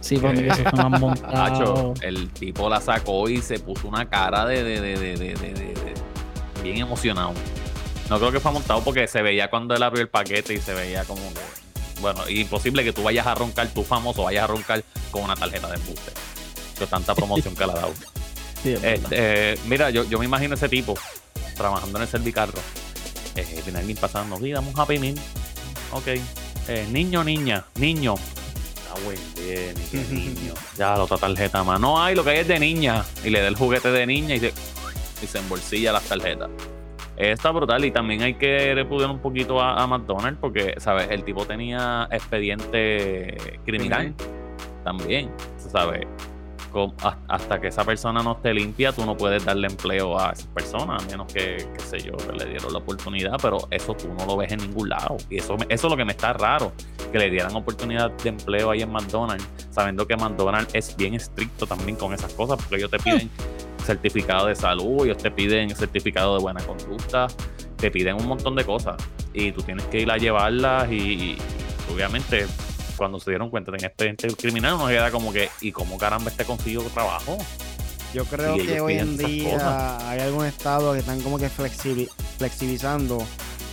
Sí, cuando que se fue más montado.
el tipo la sacó y se puso una cara de, de, de, de bien emocionado. No creo que fue montado porque se veía cuando él abrió el paquete y se veía como que. Bueno, imposible que tú vayas a roncar, tú famoso, vayas a roncar con una tarjeta de embuste. Con tanta promoción que le ha dado. Este, mira, yo, yo me imagino ese tipo trabajando en el servicarro. Eh, tiene alguien pasando, sí, damos un happy meal. Ok. Eh, niño, niña, niño. Ah, buen bien, niño. Ya, la otra tarjeta más. No hay, lo que hay es de niña. Y le da el juguete de niña y se, y se embolsilla las tarjetas. Está brutal y también hay que repudiar un poquito a, McDonald's porque, ¿sabes? El tipo tenía expediente criminal. también, ¿sabes? Hasta que esa persona no esté limpia, tú no puedes darle empleo a esa persona, a menos que, qué sé yo, que le dieron la oportunidad, pero eso tú no lo ves en ningún lado. Y eso, eso es lo que me está raro, que le dieran oportunidad de empleo ahí en McDonald's, sabiendo que McDonald's es bien estricto también con esas cosas, porque ellos te piden certificado de salud, ellos te piden certificado de buena conducta, te piden un montón de cosas y tú tienes que ir a llevarlas y, y obviamente cuando se dieron cuenta de un expediente criminal uno queda como que ¿y cómo caramba este consiguió trabajo?
Yo creo
Y
que hoy en día
cosas.
hay algún estado que están como que flexibi- flexibilizando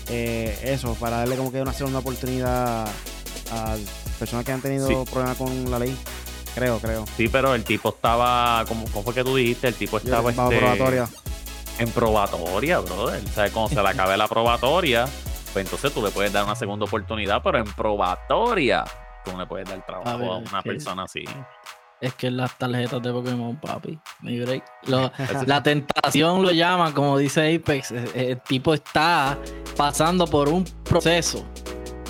eh, eso para darle como que una segunda oportunidad a personas que han tenido
Sí.
problemas con la ley. Creo, creo.
Sí, pero el tipo estaba, ¿cómo, cómo fue que tú dijiste? El tipo estaba
bajo
este,
probatoria.
en probatoria, brother. O sea, cuando se le acabe la probatoria, pues entonces tú le puedes dar una segunda oportunidad, pero en probatoria tú no le puedes dar trabajo a,
ver,
una persona así.
Es que las tarjetas de Pokémon, papi. mi break. Lo- la tentación lo llaman, como dice Apex. eh, eh, El tipo está pasando por un proceso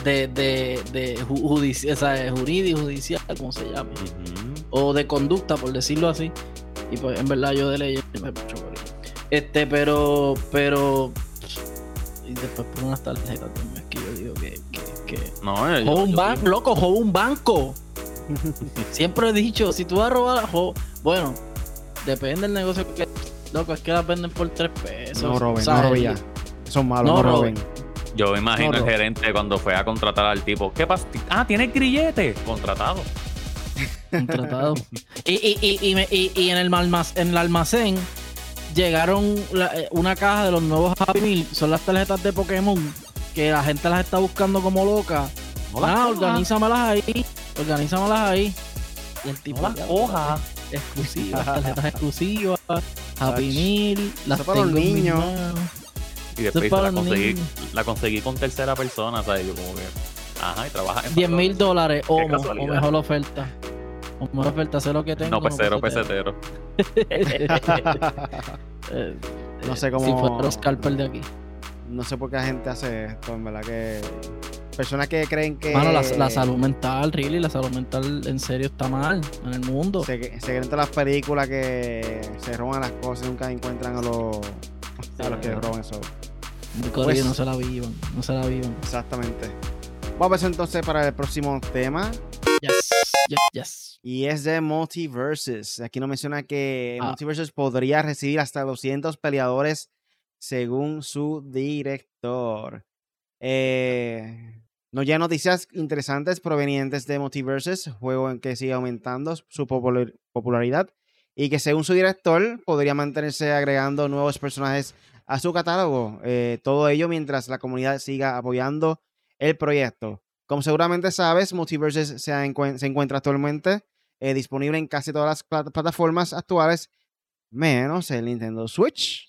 de, de, de ju- judici- o sea, jurídico, judicial, como se llama. O de conducta, por decirlo así. Y pues en verdad yo de leyes me mucho. Este, pero, pero. Y después por unas tarjetas también. Es que yo digo que. que, que
No, yo-
Joder, un
yo-
banco, loco, joder, un banco. Siempre he dicho, si tú vas a robar, jo- bueno, depende del negocio que. Loco, es que las venden por tres pesos.
No roben,
O sea,
no roben ya. Son malos,
No
no,
roben.
roben.
Yo me imagino
No,
el gerente cuando fue a contratar al tipo. ¿Qué pasa? Ah, tiene grillete. Contratado.
Contratado. y, y, y, y, me- y- y en, el almacén, en el almacén llegaron la- eh, una caja de los nuevos Happy Meal. Son las tarjetas de Pokémon que la gente las está buscando como loca.
No
ah,
coja.
organízamelas ahí. Organízamelas ahí. Y el tipo.
No las coja.
Exclusivas, tarjetas exclusivas. Happy Meal. Las
para los niños.
Y después la conseguí, la conseguí con tercera persona, ¿sabes? Yo como que. Ajá, y trabaja en
10 mil dólares o, o mejor oferta. O mejor oferta, sé lo que tengo.
No, pesero,
pesetero.
pesetero.
No sé cómo-
Si fuera Scalper de aquí.
no sé por qué la gente hace esto, en verdad que. Personas que creen que.
Mano, la, la salud mental, really, la salud mental en serio está mal en el mundo.
Se, se creen todas las películas que se roban las cosas y nunca encuentran a los, a los que roban eso. Pues-
no se la vivan, no se la vivan.
Exactamente. Vamos entonces para el próximo tema.
Yes, yes, yes.
Y es de Multiverses. Aquí nos menciona que
Ah.
Multiverses podría recibir hasta 200 peleadores según su director. Eh, nos llegan noticias interesantes provenientes de Multiverses, juego en que sigue aumentando su popular- popularidad y que según su director podría mantenerse agregando nuevos personajes a su catálogo. Eh, todo ello mientras la comunidad siga apoyando el proyecto. Como seguramente sabes, Multiverses se, se encuentra actualmente eh, disponible en casi todas las plat- plataformas actuales, menos el Nintendo Switch.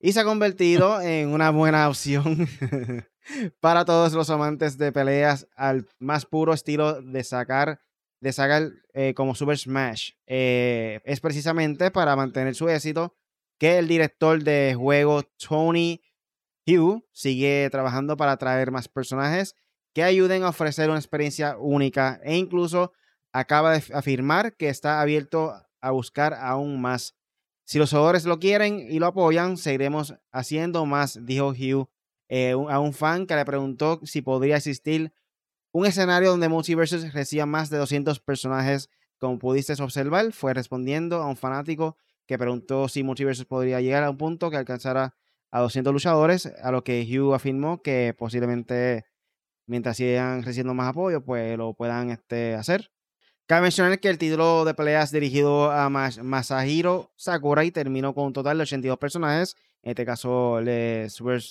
Y se ha convertido en una buena opción para todos los amantes de peleas al más puro estilo de sacar de saga eh, como Super Smash. Eh, es precisamente para mantener su éxito que el director de juego Tony Hugh sigue trabajando para traer más personajes que ayuden a ofrecer una experiencia única e incluso acaba de afirmar que está abierto a buscar aún más. Si los jugadores lo quieren y lo apoyan, seguiremos haciendo más, dijo Hugh eh, a un fan que le preguntó si podría existir un escenario donde Multiverses reciba más de 200 personajes. Como pudiste observar, fue respondiendo a un fanático que preguntó si Multiverses podría llegar a un punto que alcanzara a 200 luchadores, a lo que Hugh afirmó que posiblemente mientras sigan recibiendo más apoyo, pues lo puedan este, hacer. Cabe mencionar que el título de peleas dirigido a Mas- Masahiro Sakurai terminó con un total de 82 personajes, en este caso el Super,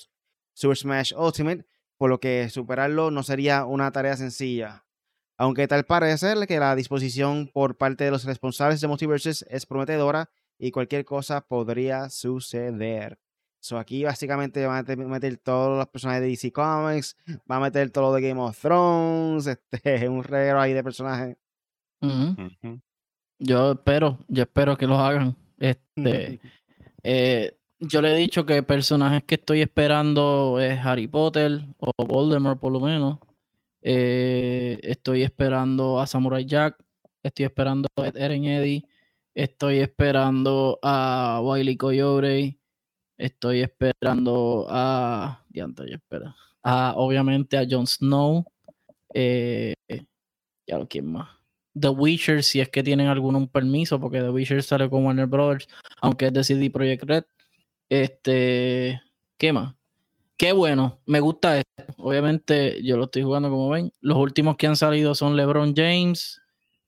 Super Smash Ultimate, por lo que superarlo no sería una tarea sencilla. Aunque tal parece que la disposición por parte de los responsables de Multiverses es prometedora y cualquier cosa podría suceder. So aquí básicamente van a meter, todos los personajes de DC Comics, va a meter todo lo de Game of Thrones, este, un reguero ahí de personajes.
Yo espero, yo espero que lo hagan. Este, eh, yo le he dicho que personajes que estoy esperando es Harry Potter o Voldemort por lo menos. Eh, estoy esperando a Samurai Jack. Estoy esperando a Eren Eddy. Estoy esperando a Wiley Coyote. Estoy esperando a. Diante, espera. A, obviamente a Jon Snow. Eh, ya lo quién más. The Witcher, si es que tienen algún permiso, porque The Witcher sale con Warner Brothers, aunque es de CD Projekt Red. Este, ¿qué más? Qué bueno, me gusta esto. Obviamente, yo lo estoy jugando como ven. Los últimos que han salido son LeBron James,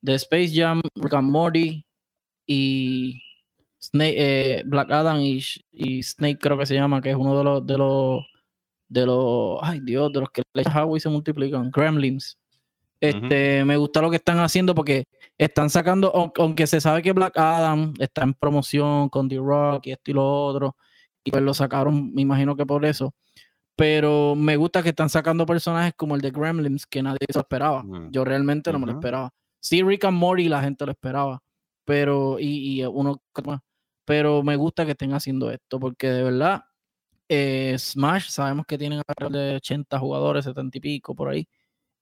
The Space Jam, Rick and Morty y Snake, eh, Black Adam y, y, Snake, creo que se llama, que es uno de los de los de los ay Dios, de los que le echan agua y se multiplican, Gremlins. Este, me gusta lo que están haciendo porque están sacando, aunque se sabe que Black Adam está en promoción con The Rock y esto y lo otro, y pues lo sacaron, me imagino que por eso. Pero me gusta que están sacando personajes como el de Gremlins, que nadie se esperaba. Yo realmente no me lo esperaba. Sí, Rick and Morty la gente lo esperaba, pero, y, y uno pero me gusta que estén haciendo esto, porque de verdad, eh, Smash, sabemos que tienen alrededor de 80 jugadores, 70 y pico por ahí,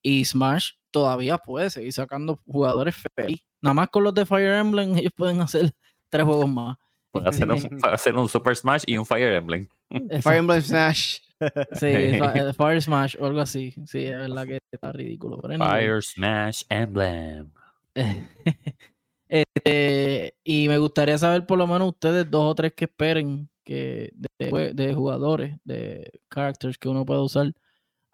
y Smash todavía puede seguir sacando jugadores feliz. Nada más con los de Fire Emblem, ellos pueden hacer tres juegos más.
Pueden hacer un, hacer un Super Smash y un Fire Emblem.
Fire Emblem Smash.
Sí, Fire Smash o algo así. Sí, es verdad que está ridículo.
Fire Smash Emblem.
Este, y me gustaría saber por lo menos ustedes dos o tres que esperen que de, de jugadores, de characters que uno pueda usar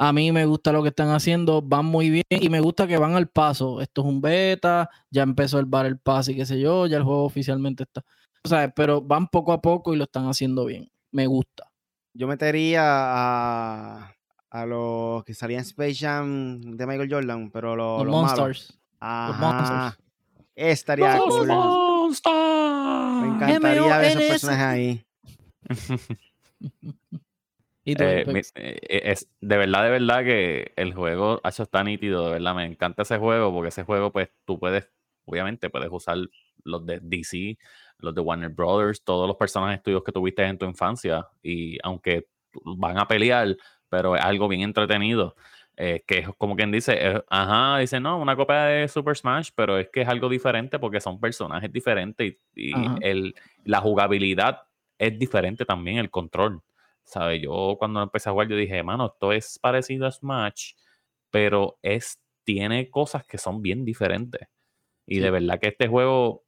a mí me gusta lo que están haciendo, van muy bien y me gusta que van al paso. Esto es un beta, ya empezó el bar el pass y qué sé yo, ya el juego oficialmente está. O sea, pero van poco a poco y lo están haciendo bien. Me gusta.
Yo metería a, a los que salían Space Jam de Michael Jordan, pero los,
los, Monsters. Los Monsters.
Estaría cool. Me encantaría ver esos personajes ahí.
Eh, eh, es de verdad, de verdad que el juego hecho está nítido, de verdad. Me encanta ese juego porque ese juego, pues tú puedes, obviamente, puedes usar los de DC, los de Warner Brothers, todos los personajes tuyos que tuviste en tu infancia. Y aunque van a pelear, pero es algo bien entretenido. Eh, que es como quien dice, ajá, dice, no, una copia de Super Smash, pero es que es algo diferente porque son personajes diferentes y, el, la jugabilidad es diferente también, el control. ¿Sabes? Yo cuando empecé a jugar, yo dije, mano, esto es parecido a Smash, pero es, tiene cosas que son bien diferentes. Y de verdad que este juego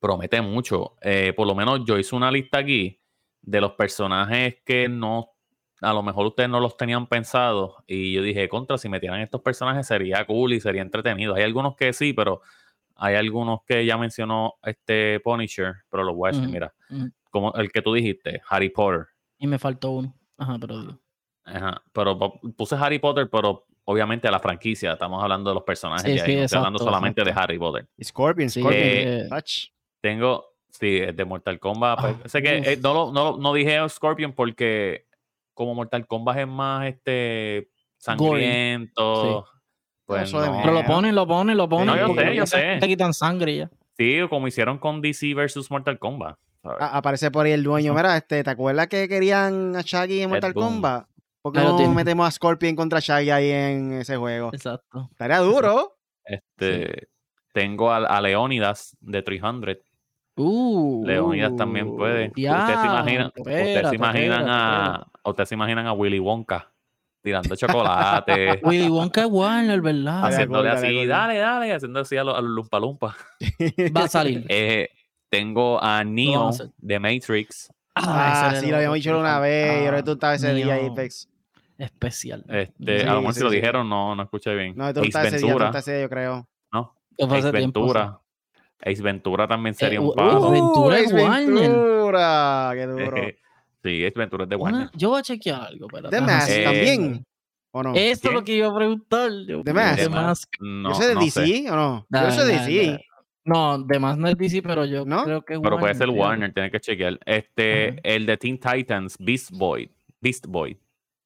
promete mucho. Eh, por lo menos yo hice una lista aquí de los personajes que no, a lo mejor ustedes no los tenían pensado. Y yo dije, contra, si metieran estos personajes sería cool y sería entretenido. Hay algunos que sí, pero hay algunos que ya mencionó este Punisher, pero los voy a decir, mira, como el que tú dijiste, Harry Potter.
Y me faltó uno. Ajá, pero
Ajá, pero puse Harry Potter, pero obviamente la franquicia, estamos hablando de los personajes sí, sí, estoy hablando solamente de Harry Potter.
Scorpion, Scorpion.
Eh, tengo, sí, de Mortal Kombat. Pues, ah, sé que eh, no, no, no, dije Scorpion porque como Mortal Kombat es más este sangriento.
Pues Pero lo ponen, lo ponen, lo ponen.
No, yo sé, yo sé.
Te quitan sangre ya.
Sí, como hicieron con DC versus Mortal Kombat
aparece por ahí el dueño. Mira, este, ¿te acuerdas que querían a Shaggy en Mortal Kombat? ¿Por qué no metemos a Scorpion contra Shaggy ahí en ese juego?
Exacto.
Estaría duro.
Este, Tengo a, Leónidas de 300.
Uh,
Leónidas también puede. ustedes se imaginan, ustedes se imaginan a, ustedes se imaginan a Willy Wonka tirando chocolate.
Willy Wonka es Warner, ¿verdad?
Haciéndole así, dale, dale, haciendo así a los, Lumpa Lumpa.
Va a salir.
Eh, tengo a Neo de Matrix.
Ah, ah sí, lo habíamos dicho una vez. y ahora tú estabas ese día, Apex.
Especial.
Este, a lo mejor si lo dijeron, no, no escuché bien.
No, tú estabas ese día, tú ese día, yo creo.
No. Ace Ventura. Ace Ventura también eh, sería un uh, paso.
Ace Ventura es
Ventura. Qué duro.
sí, Ace Ventura es de Warner.
yo voy a chequear algo.
The Mask eh, también. ¿O no?
Esto es lo que iba a preguntar.
The Mask. The Mask.
No,
¿Yo soy de DC o no? yo soy de DC.
No, de más no es DC, pero yo creo que es
Pero puede ser Warner, tiene que chequear. Este, el de Teen Titans, Beast Boy, Beast Boy,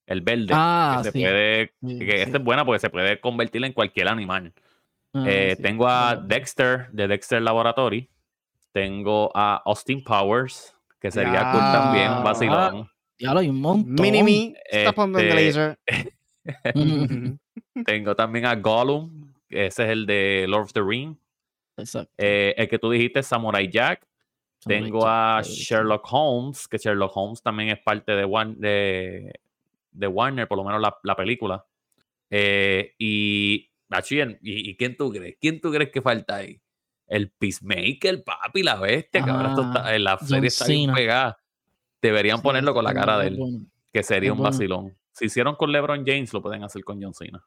el verde.
Ah,
que se puede, que este es buena porque se puede convertir en cualquier animal. Ah, eh, tengo a Dexter de Dexter Laboratory. Tengo a Austin Powers, que sería cool también, un vacilón.
ya lo hay un montón.
Mini-Me, este,
Tengo también a Gollum, ese es el de Lord of the Rings.
Exacto.
Eh, el que tú dijiste, Samurai Jack.
Samurai
Tengo
Jack,
a Sherlock Holmes, que Sherlock Holmes también es parte de, Wan- de, de Warner, por lo menos la, la película. Eh, y, ¿y, quién tú crees? ¿Quién tú crees que falta ahí? El Peacemaker, papi, la bestia, que ahora está-
Ah,
en la
John
serie está bien pegada. Deberían
Sí,
ponerlo con la cara de él,
bueno.
que sería un
bueno.
vacilón. Si hicieron con LeBron James, lo pueden hacer con John Cena.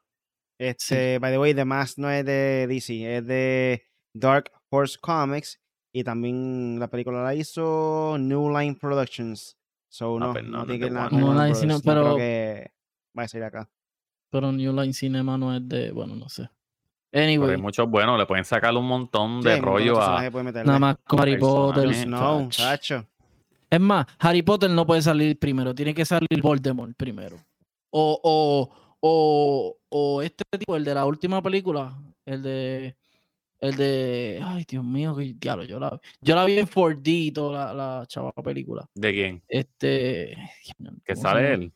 Este, by the way, The Mask no es de DC, es de Dark Horse Comics. Y también la película la hizo New Line Productions. So,
Ah,
no,
pues no,
no,
no
tiene
es
que nada. No
pero-
que vaya a salir acá.
Pero New Line Cinema no es de. Bueno, no sé.
Pero
Anyway,
hay muchos buenos, le pueden sacar un montón de rollo a.
nada más con Harry Potter. Chach.
chacho.
Es más, Harry Potter no puede salir primero, tiene que salir Voldemort primero. O, o, o, o este tipo, el de la última película, el de. El de. Ay, Dios mío, que diablo, yo la, yo la vi en 4D y toda la, la chava película.
¿De quién?
Este.
Que
¿cómo se
sale él.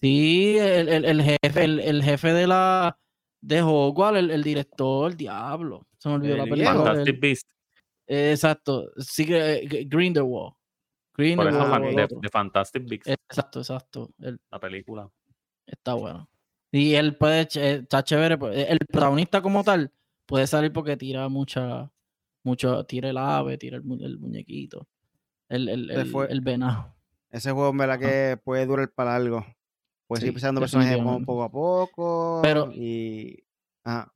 Sí, el, el- el jefe, el, el jefe de la. De Hogwarts, el, el director, el diablo. Se me olvidó la
El
película.
Fantastic. Beast.
Eh, Exacto. Sí, que eh, Grindelwald.
Por eso,
Grindelwald.
de, de Fantastic Beast,
Exacto, exacto.
La película.
está bueno. Y él puede, eh, está chévere. pues, El protagonista como tal puede salir porque tira mucha, mucho, tira el ave, tira el, mu- el muñequito, el, el,
Se
el,
fue.
el venado.
Ese juego en verdad que puede durar para algo. Puedes ir
Sí,
pisando personajes como poco a poco.
Pero-
Y. Ajá.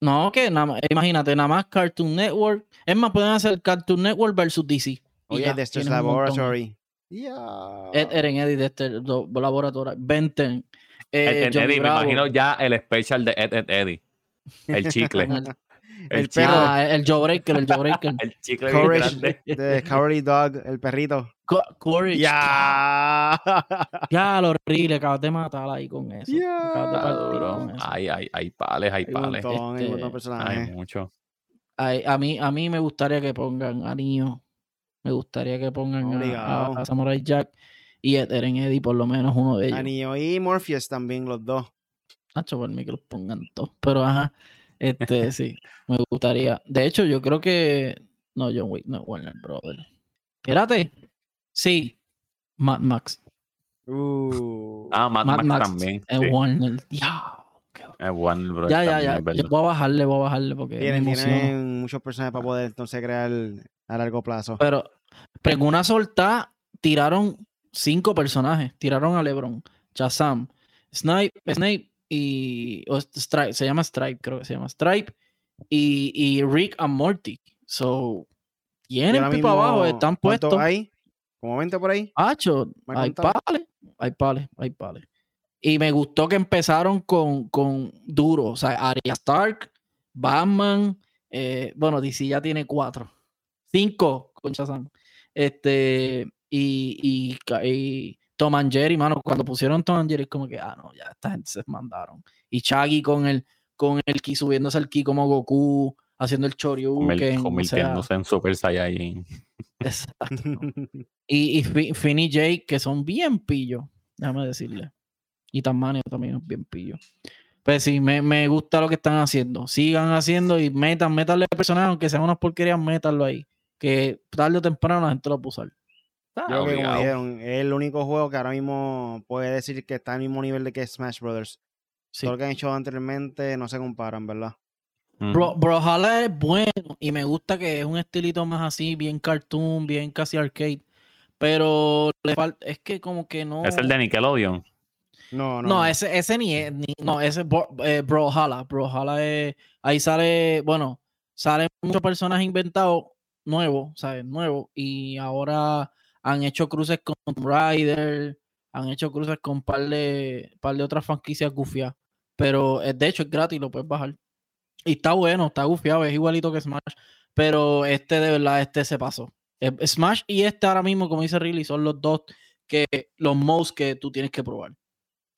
No, que nada más, imagínate, nada más Cartoon Network. Es más, pueden hacer Cartoon Network versus DC.
Oye,
ya,
Dexter's. Laboratory. Yeah.
Ed, Eren Eddie de este do- laboratorio. Benten.
Ed,
Eh,
Ed
Johnny
Eddie, me imagino ya el special de Ed, Ed Eddie. El chicle.
El,
perro.
ah, el Jawbreaker, el Jawbreaker.
El chicle
Courage
grande.
de Cowardly Dog, el perrito.
Co- Courage.
Ya.
Ya, lo horrible, acabas de matar ahí con eso.
Ya.
Acabas de
Está
partir
duro.
con eso.
Hay, hay, hay pales, hay
Hay un
pales.
montón, hay un montón de
Este,
Hay
personajes.
mucho.
Ay, a, mí, a mí me gustaría que pongan a Neo. Me gustaría que pongan a- a, Samurai Jack y a Eren Eddie, por lo menos uno de ellos.
A Neo y Morpheus también, los dos.
Nacho, por mí que los pongan todos. Pero ajá, este sí, me gustaría. De hecho, yo creo que. No, John Wick, no, Warner Brothers. Espérate. Sí, Mad Max.
Uh.
Ah, Mad,
Mad
Max,
Max
también.
Es
sí.
Warner. Ya.
Es Warner Bros.
Ya, ya, ya. Yo voy a bajarle, voy a bajarle porque
tienen muchos personajes para poder entonces crear a largo plazo.
Pero, pero en una solta tiraron cinco personajes. Tiraron a LeBron, Shazam, Snipe, Snape y. o Stripe, se llama Stripe, creo que se llama Stripe. Y, y Rick and Morty. So, tienen pipa abajo, están
¿cuántos
puestos.
hay? Como 20 por ahí.
Hacho,
¿Me ha
hay pales, hay pales, hay pales. Y me gustó que empezaron con, con duro. O sea, Arya Stark, Batman. eh, bueno, DC ya tiene cuatro. Cinco con Shazam. Este. Y, y, y Tom and Jerry, mano. Cuando pusieron Tom and Jerry, es como que, ah, no, ya esta gente se mandaron. Y Chaggy con el, con el ki subiéndose al ki como Goku, haciendo el Choryuken. O sea,
Convirtiéndose en Super Saiyajin.
exacto. Y, y Fi- Finn y Jake, que son bien pillos, déjame decirle. Y Tasmania también es bien pillo. Pues sí, me, me gusta lo que están haciendo. Sigan haciendo y metan, metanle personajes, aunque sean unas porquerías, métanlo ahí. Que tarde o temprano la gente lo va a usar.
Ah,
Yo creo que como
obligado.
dijeron, es el único juego que ahora mismo puede decir que está al mismo nivel de que Smash Brothers.
Sí.
Todo lo que han hecho anteriormente no se comparan, ¿verdad?
Mm.
Bro, Brawlhalla es bueno y me gusta que es un estilito más así, bien cartoon, bien casi arcade. Pero le falta, es que como que no.
Es el de Nickelodeon.
No, no.
No, ese, ese ni es, ni- no, ese es Bro- eh, Brawlhalla. Brawlhalla es, ahí sale, bueno, salen muchos personajes inventados nuevos, ¿sabes? Nuevos. Y ahora han hecho cruces con Tomb Raider, han hecho cruces con un par de, par de otras franquicias gufias. Pero eh, de hecho es gratis, lo puedes bajar. Y está bueno, está gufiado, es igualito que Smash. Pero este de verdad, este se pasó. Eh, Smash y este ahora mismo, como dice Riley, son los dos que los mods que tú tienes que probar.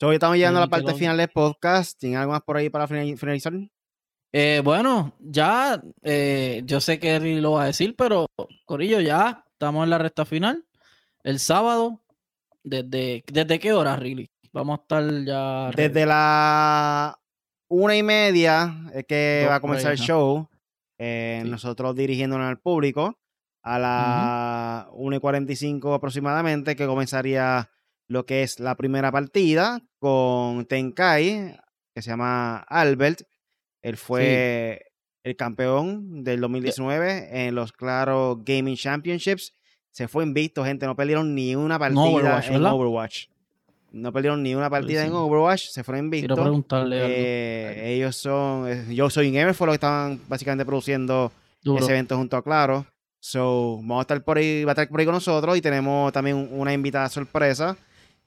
So, estamos llegando a la parte final del podcast. ¿Tienen algo más por ahí para finali- finalizar?
Eh, bueno, ya eh, yo sé que Riley lo va a decir, pero Corillo, ya estamos en la recta final. El sábado, ¿desde, ¿desde qué hora, Riley? Vamos a estar ya. ready.
Desde la una y media es que va a
ahí,
comenzar el show. eh,
Sí.
nosotros dirigiéndonos al público a las 1 y 45 aproximadamente, que comenzaría lo que es la primera partida con Tenkai, que se llama Albert. Él fue el campeón del 2019 en los Claro Gaming Championships. Se fue invicto, gente. No perdieron ni una partida
Overwatch,
en
¿verdad?
Overwatch. No perdieron ni una partida en. Overwatch. Se fueron
Quiero
invictos.
preguntarle algo.
Eh, ellos son. eh, Yo soy Gamer, fue lo que estaban básicamente produciendo
Duro.
ese evento junto a Claro. So, vamos a estar por ahí, va a estar por ahí con nosotros y tenemos también un- una invitada sorpresa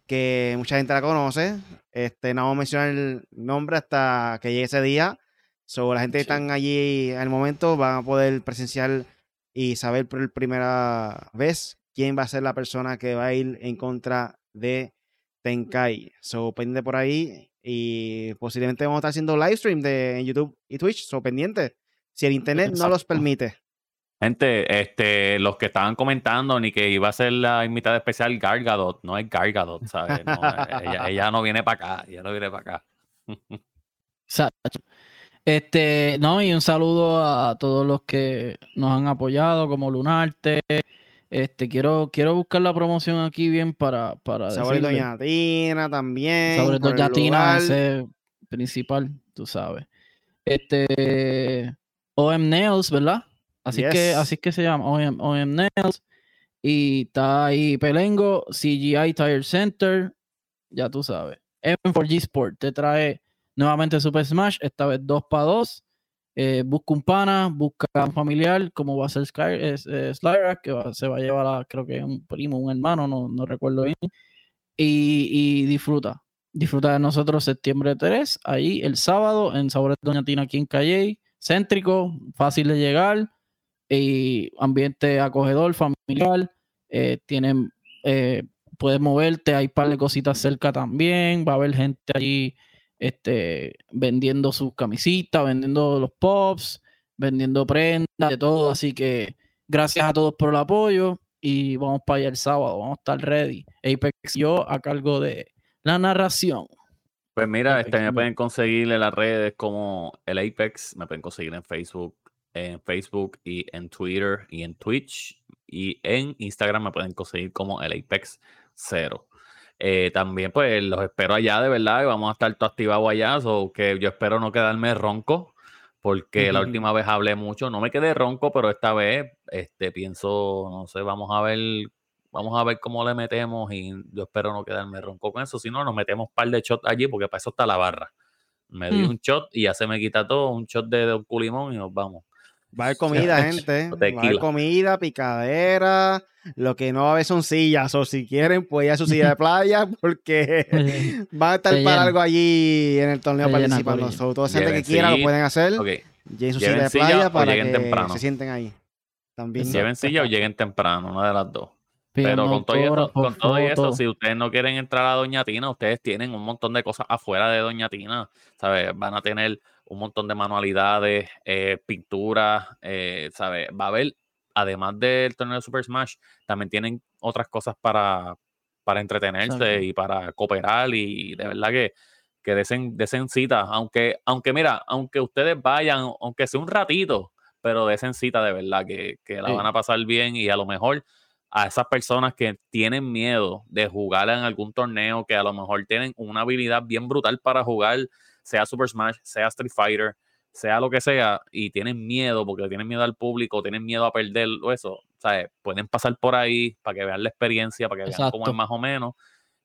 que mucha gente la conoce. Este, no vamos a mencionar el nombre hasta que llegue ese día. So, la gente que están allí al momento van a poder presenciar y saber por primera vez quién va a ser la persona que va a ir en contra de Tenkai. So, pendiente por ahí y posiblemente vamos a estar haciendo live stream de en YouTube y Twitch. So, pendiente. Si el internet no los permite.
Gente, este, los que estaban comentando ni que iba a ser la invitada especial Gargadot, no es Gargadot, ¿sabes? No, ella, ella no viene para acá, ella no viene para acá.
Este, no, y un saludo a todos los que nos han apoyado, como Lunarte. Este, quiero, quiero buscar la promoción aquí bien para, para decirle.
Doña Tina también.
Sobre
el
Tina, ese principal, tú sabes. Este, OM Nails, ¿verdad? Así que,
Yes.
así es que se llama, OM, OM Nails. Y está ahí Pelengo, CGI Tire Center, ya tú sabes. M4G Sport te trae nuevamente Super Smash, esta vez 2 para 2. busca un pana, busca un familiar, como va a ser Sky, eh, Slyrak, que se va a llevar a, creo que un primo, un hermano, no, no recuerdo bien. Y, y disfruta. Disfruta de nosotros septiembre 3, ahí el sábado en Sabores Doña Tina aquí en Calle, céntrico, fácil de llegar, y ambiente acogedor, familiar, eh, tienen, eh, puedes moverte, hay un par de cositas cerca también, va a haber gente allí este, vendiendo sus camisitas, vendiendo los pops, vendiendo prendas, de todo, así que gracias a todos por el apoyo y vamos para allá el sábado, vamos a estar ready. Apex y yo a cargo de la narración.
Pues mira,
Apex,
este, me pueden conseguir en las redes como el Apex, me pueden conseguir en Facebook, en Facebook y en Twitter y en Twitch y en Instagram me pueden conseguir como el Apex Cero. Eh, también pues los espero allá de verdad, y vamos a estar todo activados allá, so que yo espero no quedarme ronco, porque la última vez hablé mucho, no me quedé ronco, pero esta vez este, pienso, no sé, vamos a ver, vamos a ver cómo le metemos y yo espero no quedarme ronco con eso, si no nos metemos un par de shots allí, porque para eso está la barra. Me di
Mm.
un shot y ya se me quita todo, un shot de, de un culimón y nos vamos.
Va a haber comida, gente. Va a haber comida, picadera. Lo que no va a haber son sillas. O si quieren, pues ya su silla de playa. Porque van a estar
Se
para
llena.
algo allí en el torneo
Se llena,
participando.
corillo.
So, toda esa gente que quiera lo pueden hacer.
Ok,
Lleven su
Lleven
silla de playa para que
temprano.
se sienten ahí. También.
Exacto.
lleven silla o lleguen temprano, una de las dos. Pero con todo, y eso, con todo y eso, si ustedes no quieren entrar a Doña Tina, ustedes tienen un montón de cosas afuera de Doña Tina, ¿sabes? Van a tener un montón de manualidades, eh, pinturas, eh, ¿sabes? Va a haber, además del torneo de Super Smash, también tienen otras cosas para, para entretenerse y para cooperar y de verdad que, que desen, desen cita, aunque, aunque mira, aunque ustedes vayan, aunque sea un ratito, pero desen cita de verdad, que, que la
Sí.
van a pasar bien y a lo mejor a esas personas que tienen miedo de jugar en algún torneo, que a lo mejor tienen una habilidad bien brutal para jugar, sea Super Smash, sea Street Fighter, sea lo que sea, y tienen miedo porque tienen miedo al público, tienen miedo a perder o eso, ¿sabes? Pueden pasar por ahí para que vean la experiencia, para que vean cómo es más o menos.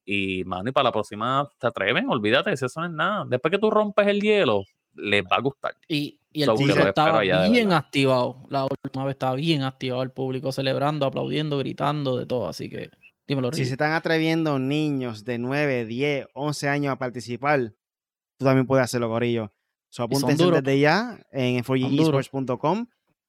Y, mano, y para la próxima se atreven, olvídate, eso no es nada. Después que tú rompes el hielo, les va a gustar.
Y, y el
So,
público estaba bien activado. La última vez estaba bien activado el público, celebrando, aplaudiendo, gritando, de todo. Así que, dímelo,
Si se están atreviendo niños de 9, 10, 11 años a participar, tú también puedes hacerlo, Corillo. So, apúntense desde ya en
Son duros.
forgesports.com.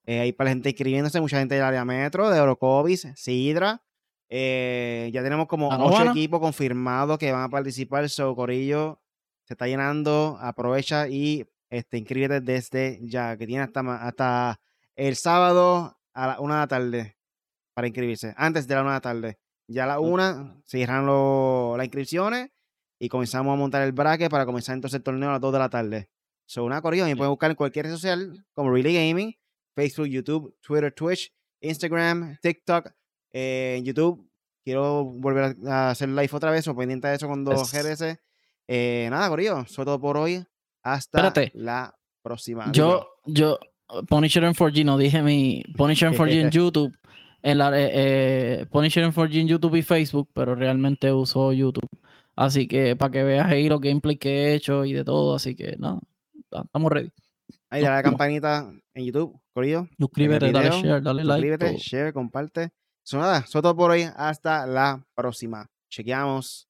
Eh, hay para la gente inscribiéndose, mucha gente del área metro, de Orocovis, Sidra. Eh, ya tenemos como
¿La
8
Novana?
equipos confirmados que van a participar. So, Corillo, se está llenando. Aprovecha y este, inscríbete desde ya, que tiene hasta, hasta el sábado a la una de la tarde para inscribirse. Antes de la una de la tarde. Ya a la una cierran lo- las inscripciones y comenzamos a montar el bracket para comenzar entonces el torneo a las 2 de la tarde. So, una corrida, me pueden buscar en cualquier red social como Really Gaming Facebook, YouTube, Twitter, Twitch, Instagram, TikTok, eh, YouTube. Quiero volver a hacer live otra vez, o pendiente de eso con dos. Eh, nada, eso es todo por hoy. Hasta
Espérate.
la próxima.
Yo, yo, Punisher en 4G, no dije mi Punisher en 4G en YouTube. En la, eh, eh, Punisher en 4G en YouTube y Facebook, pero realmente uso YouTube. Así que para que veas ahí los gameplays que he hecho y de todo. Así que nada, estamos ready.
Ahí dale a la
no.
campanita en YouTube, Corillo.
Suscríbete, dale share, dale like.
Suscríbete,
todo.
share, comparte. Eso nada, eso es todo por hoy. Hasta la próxima. Chequeamos.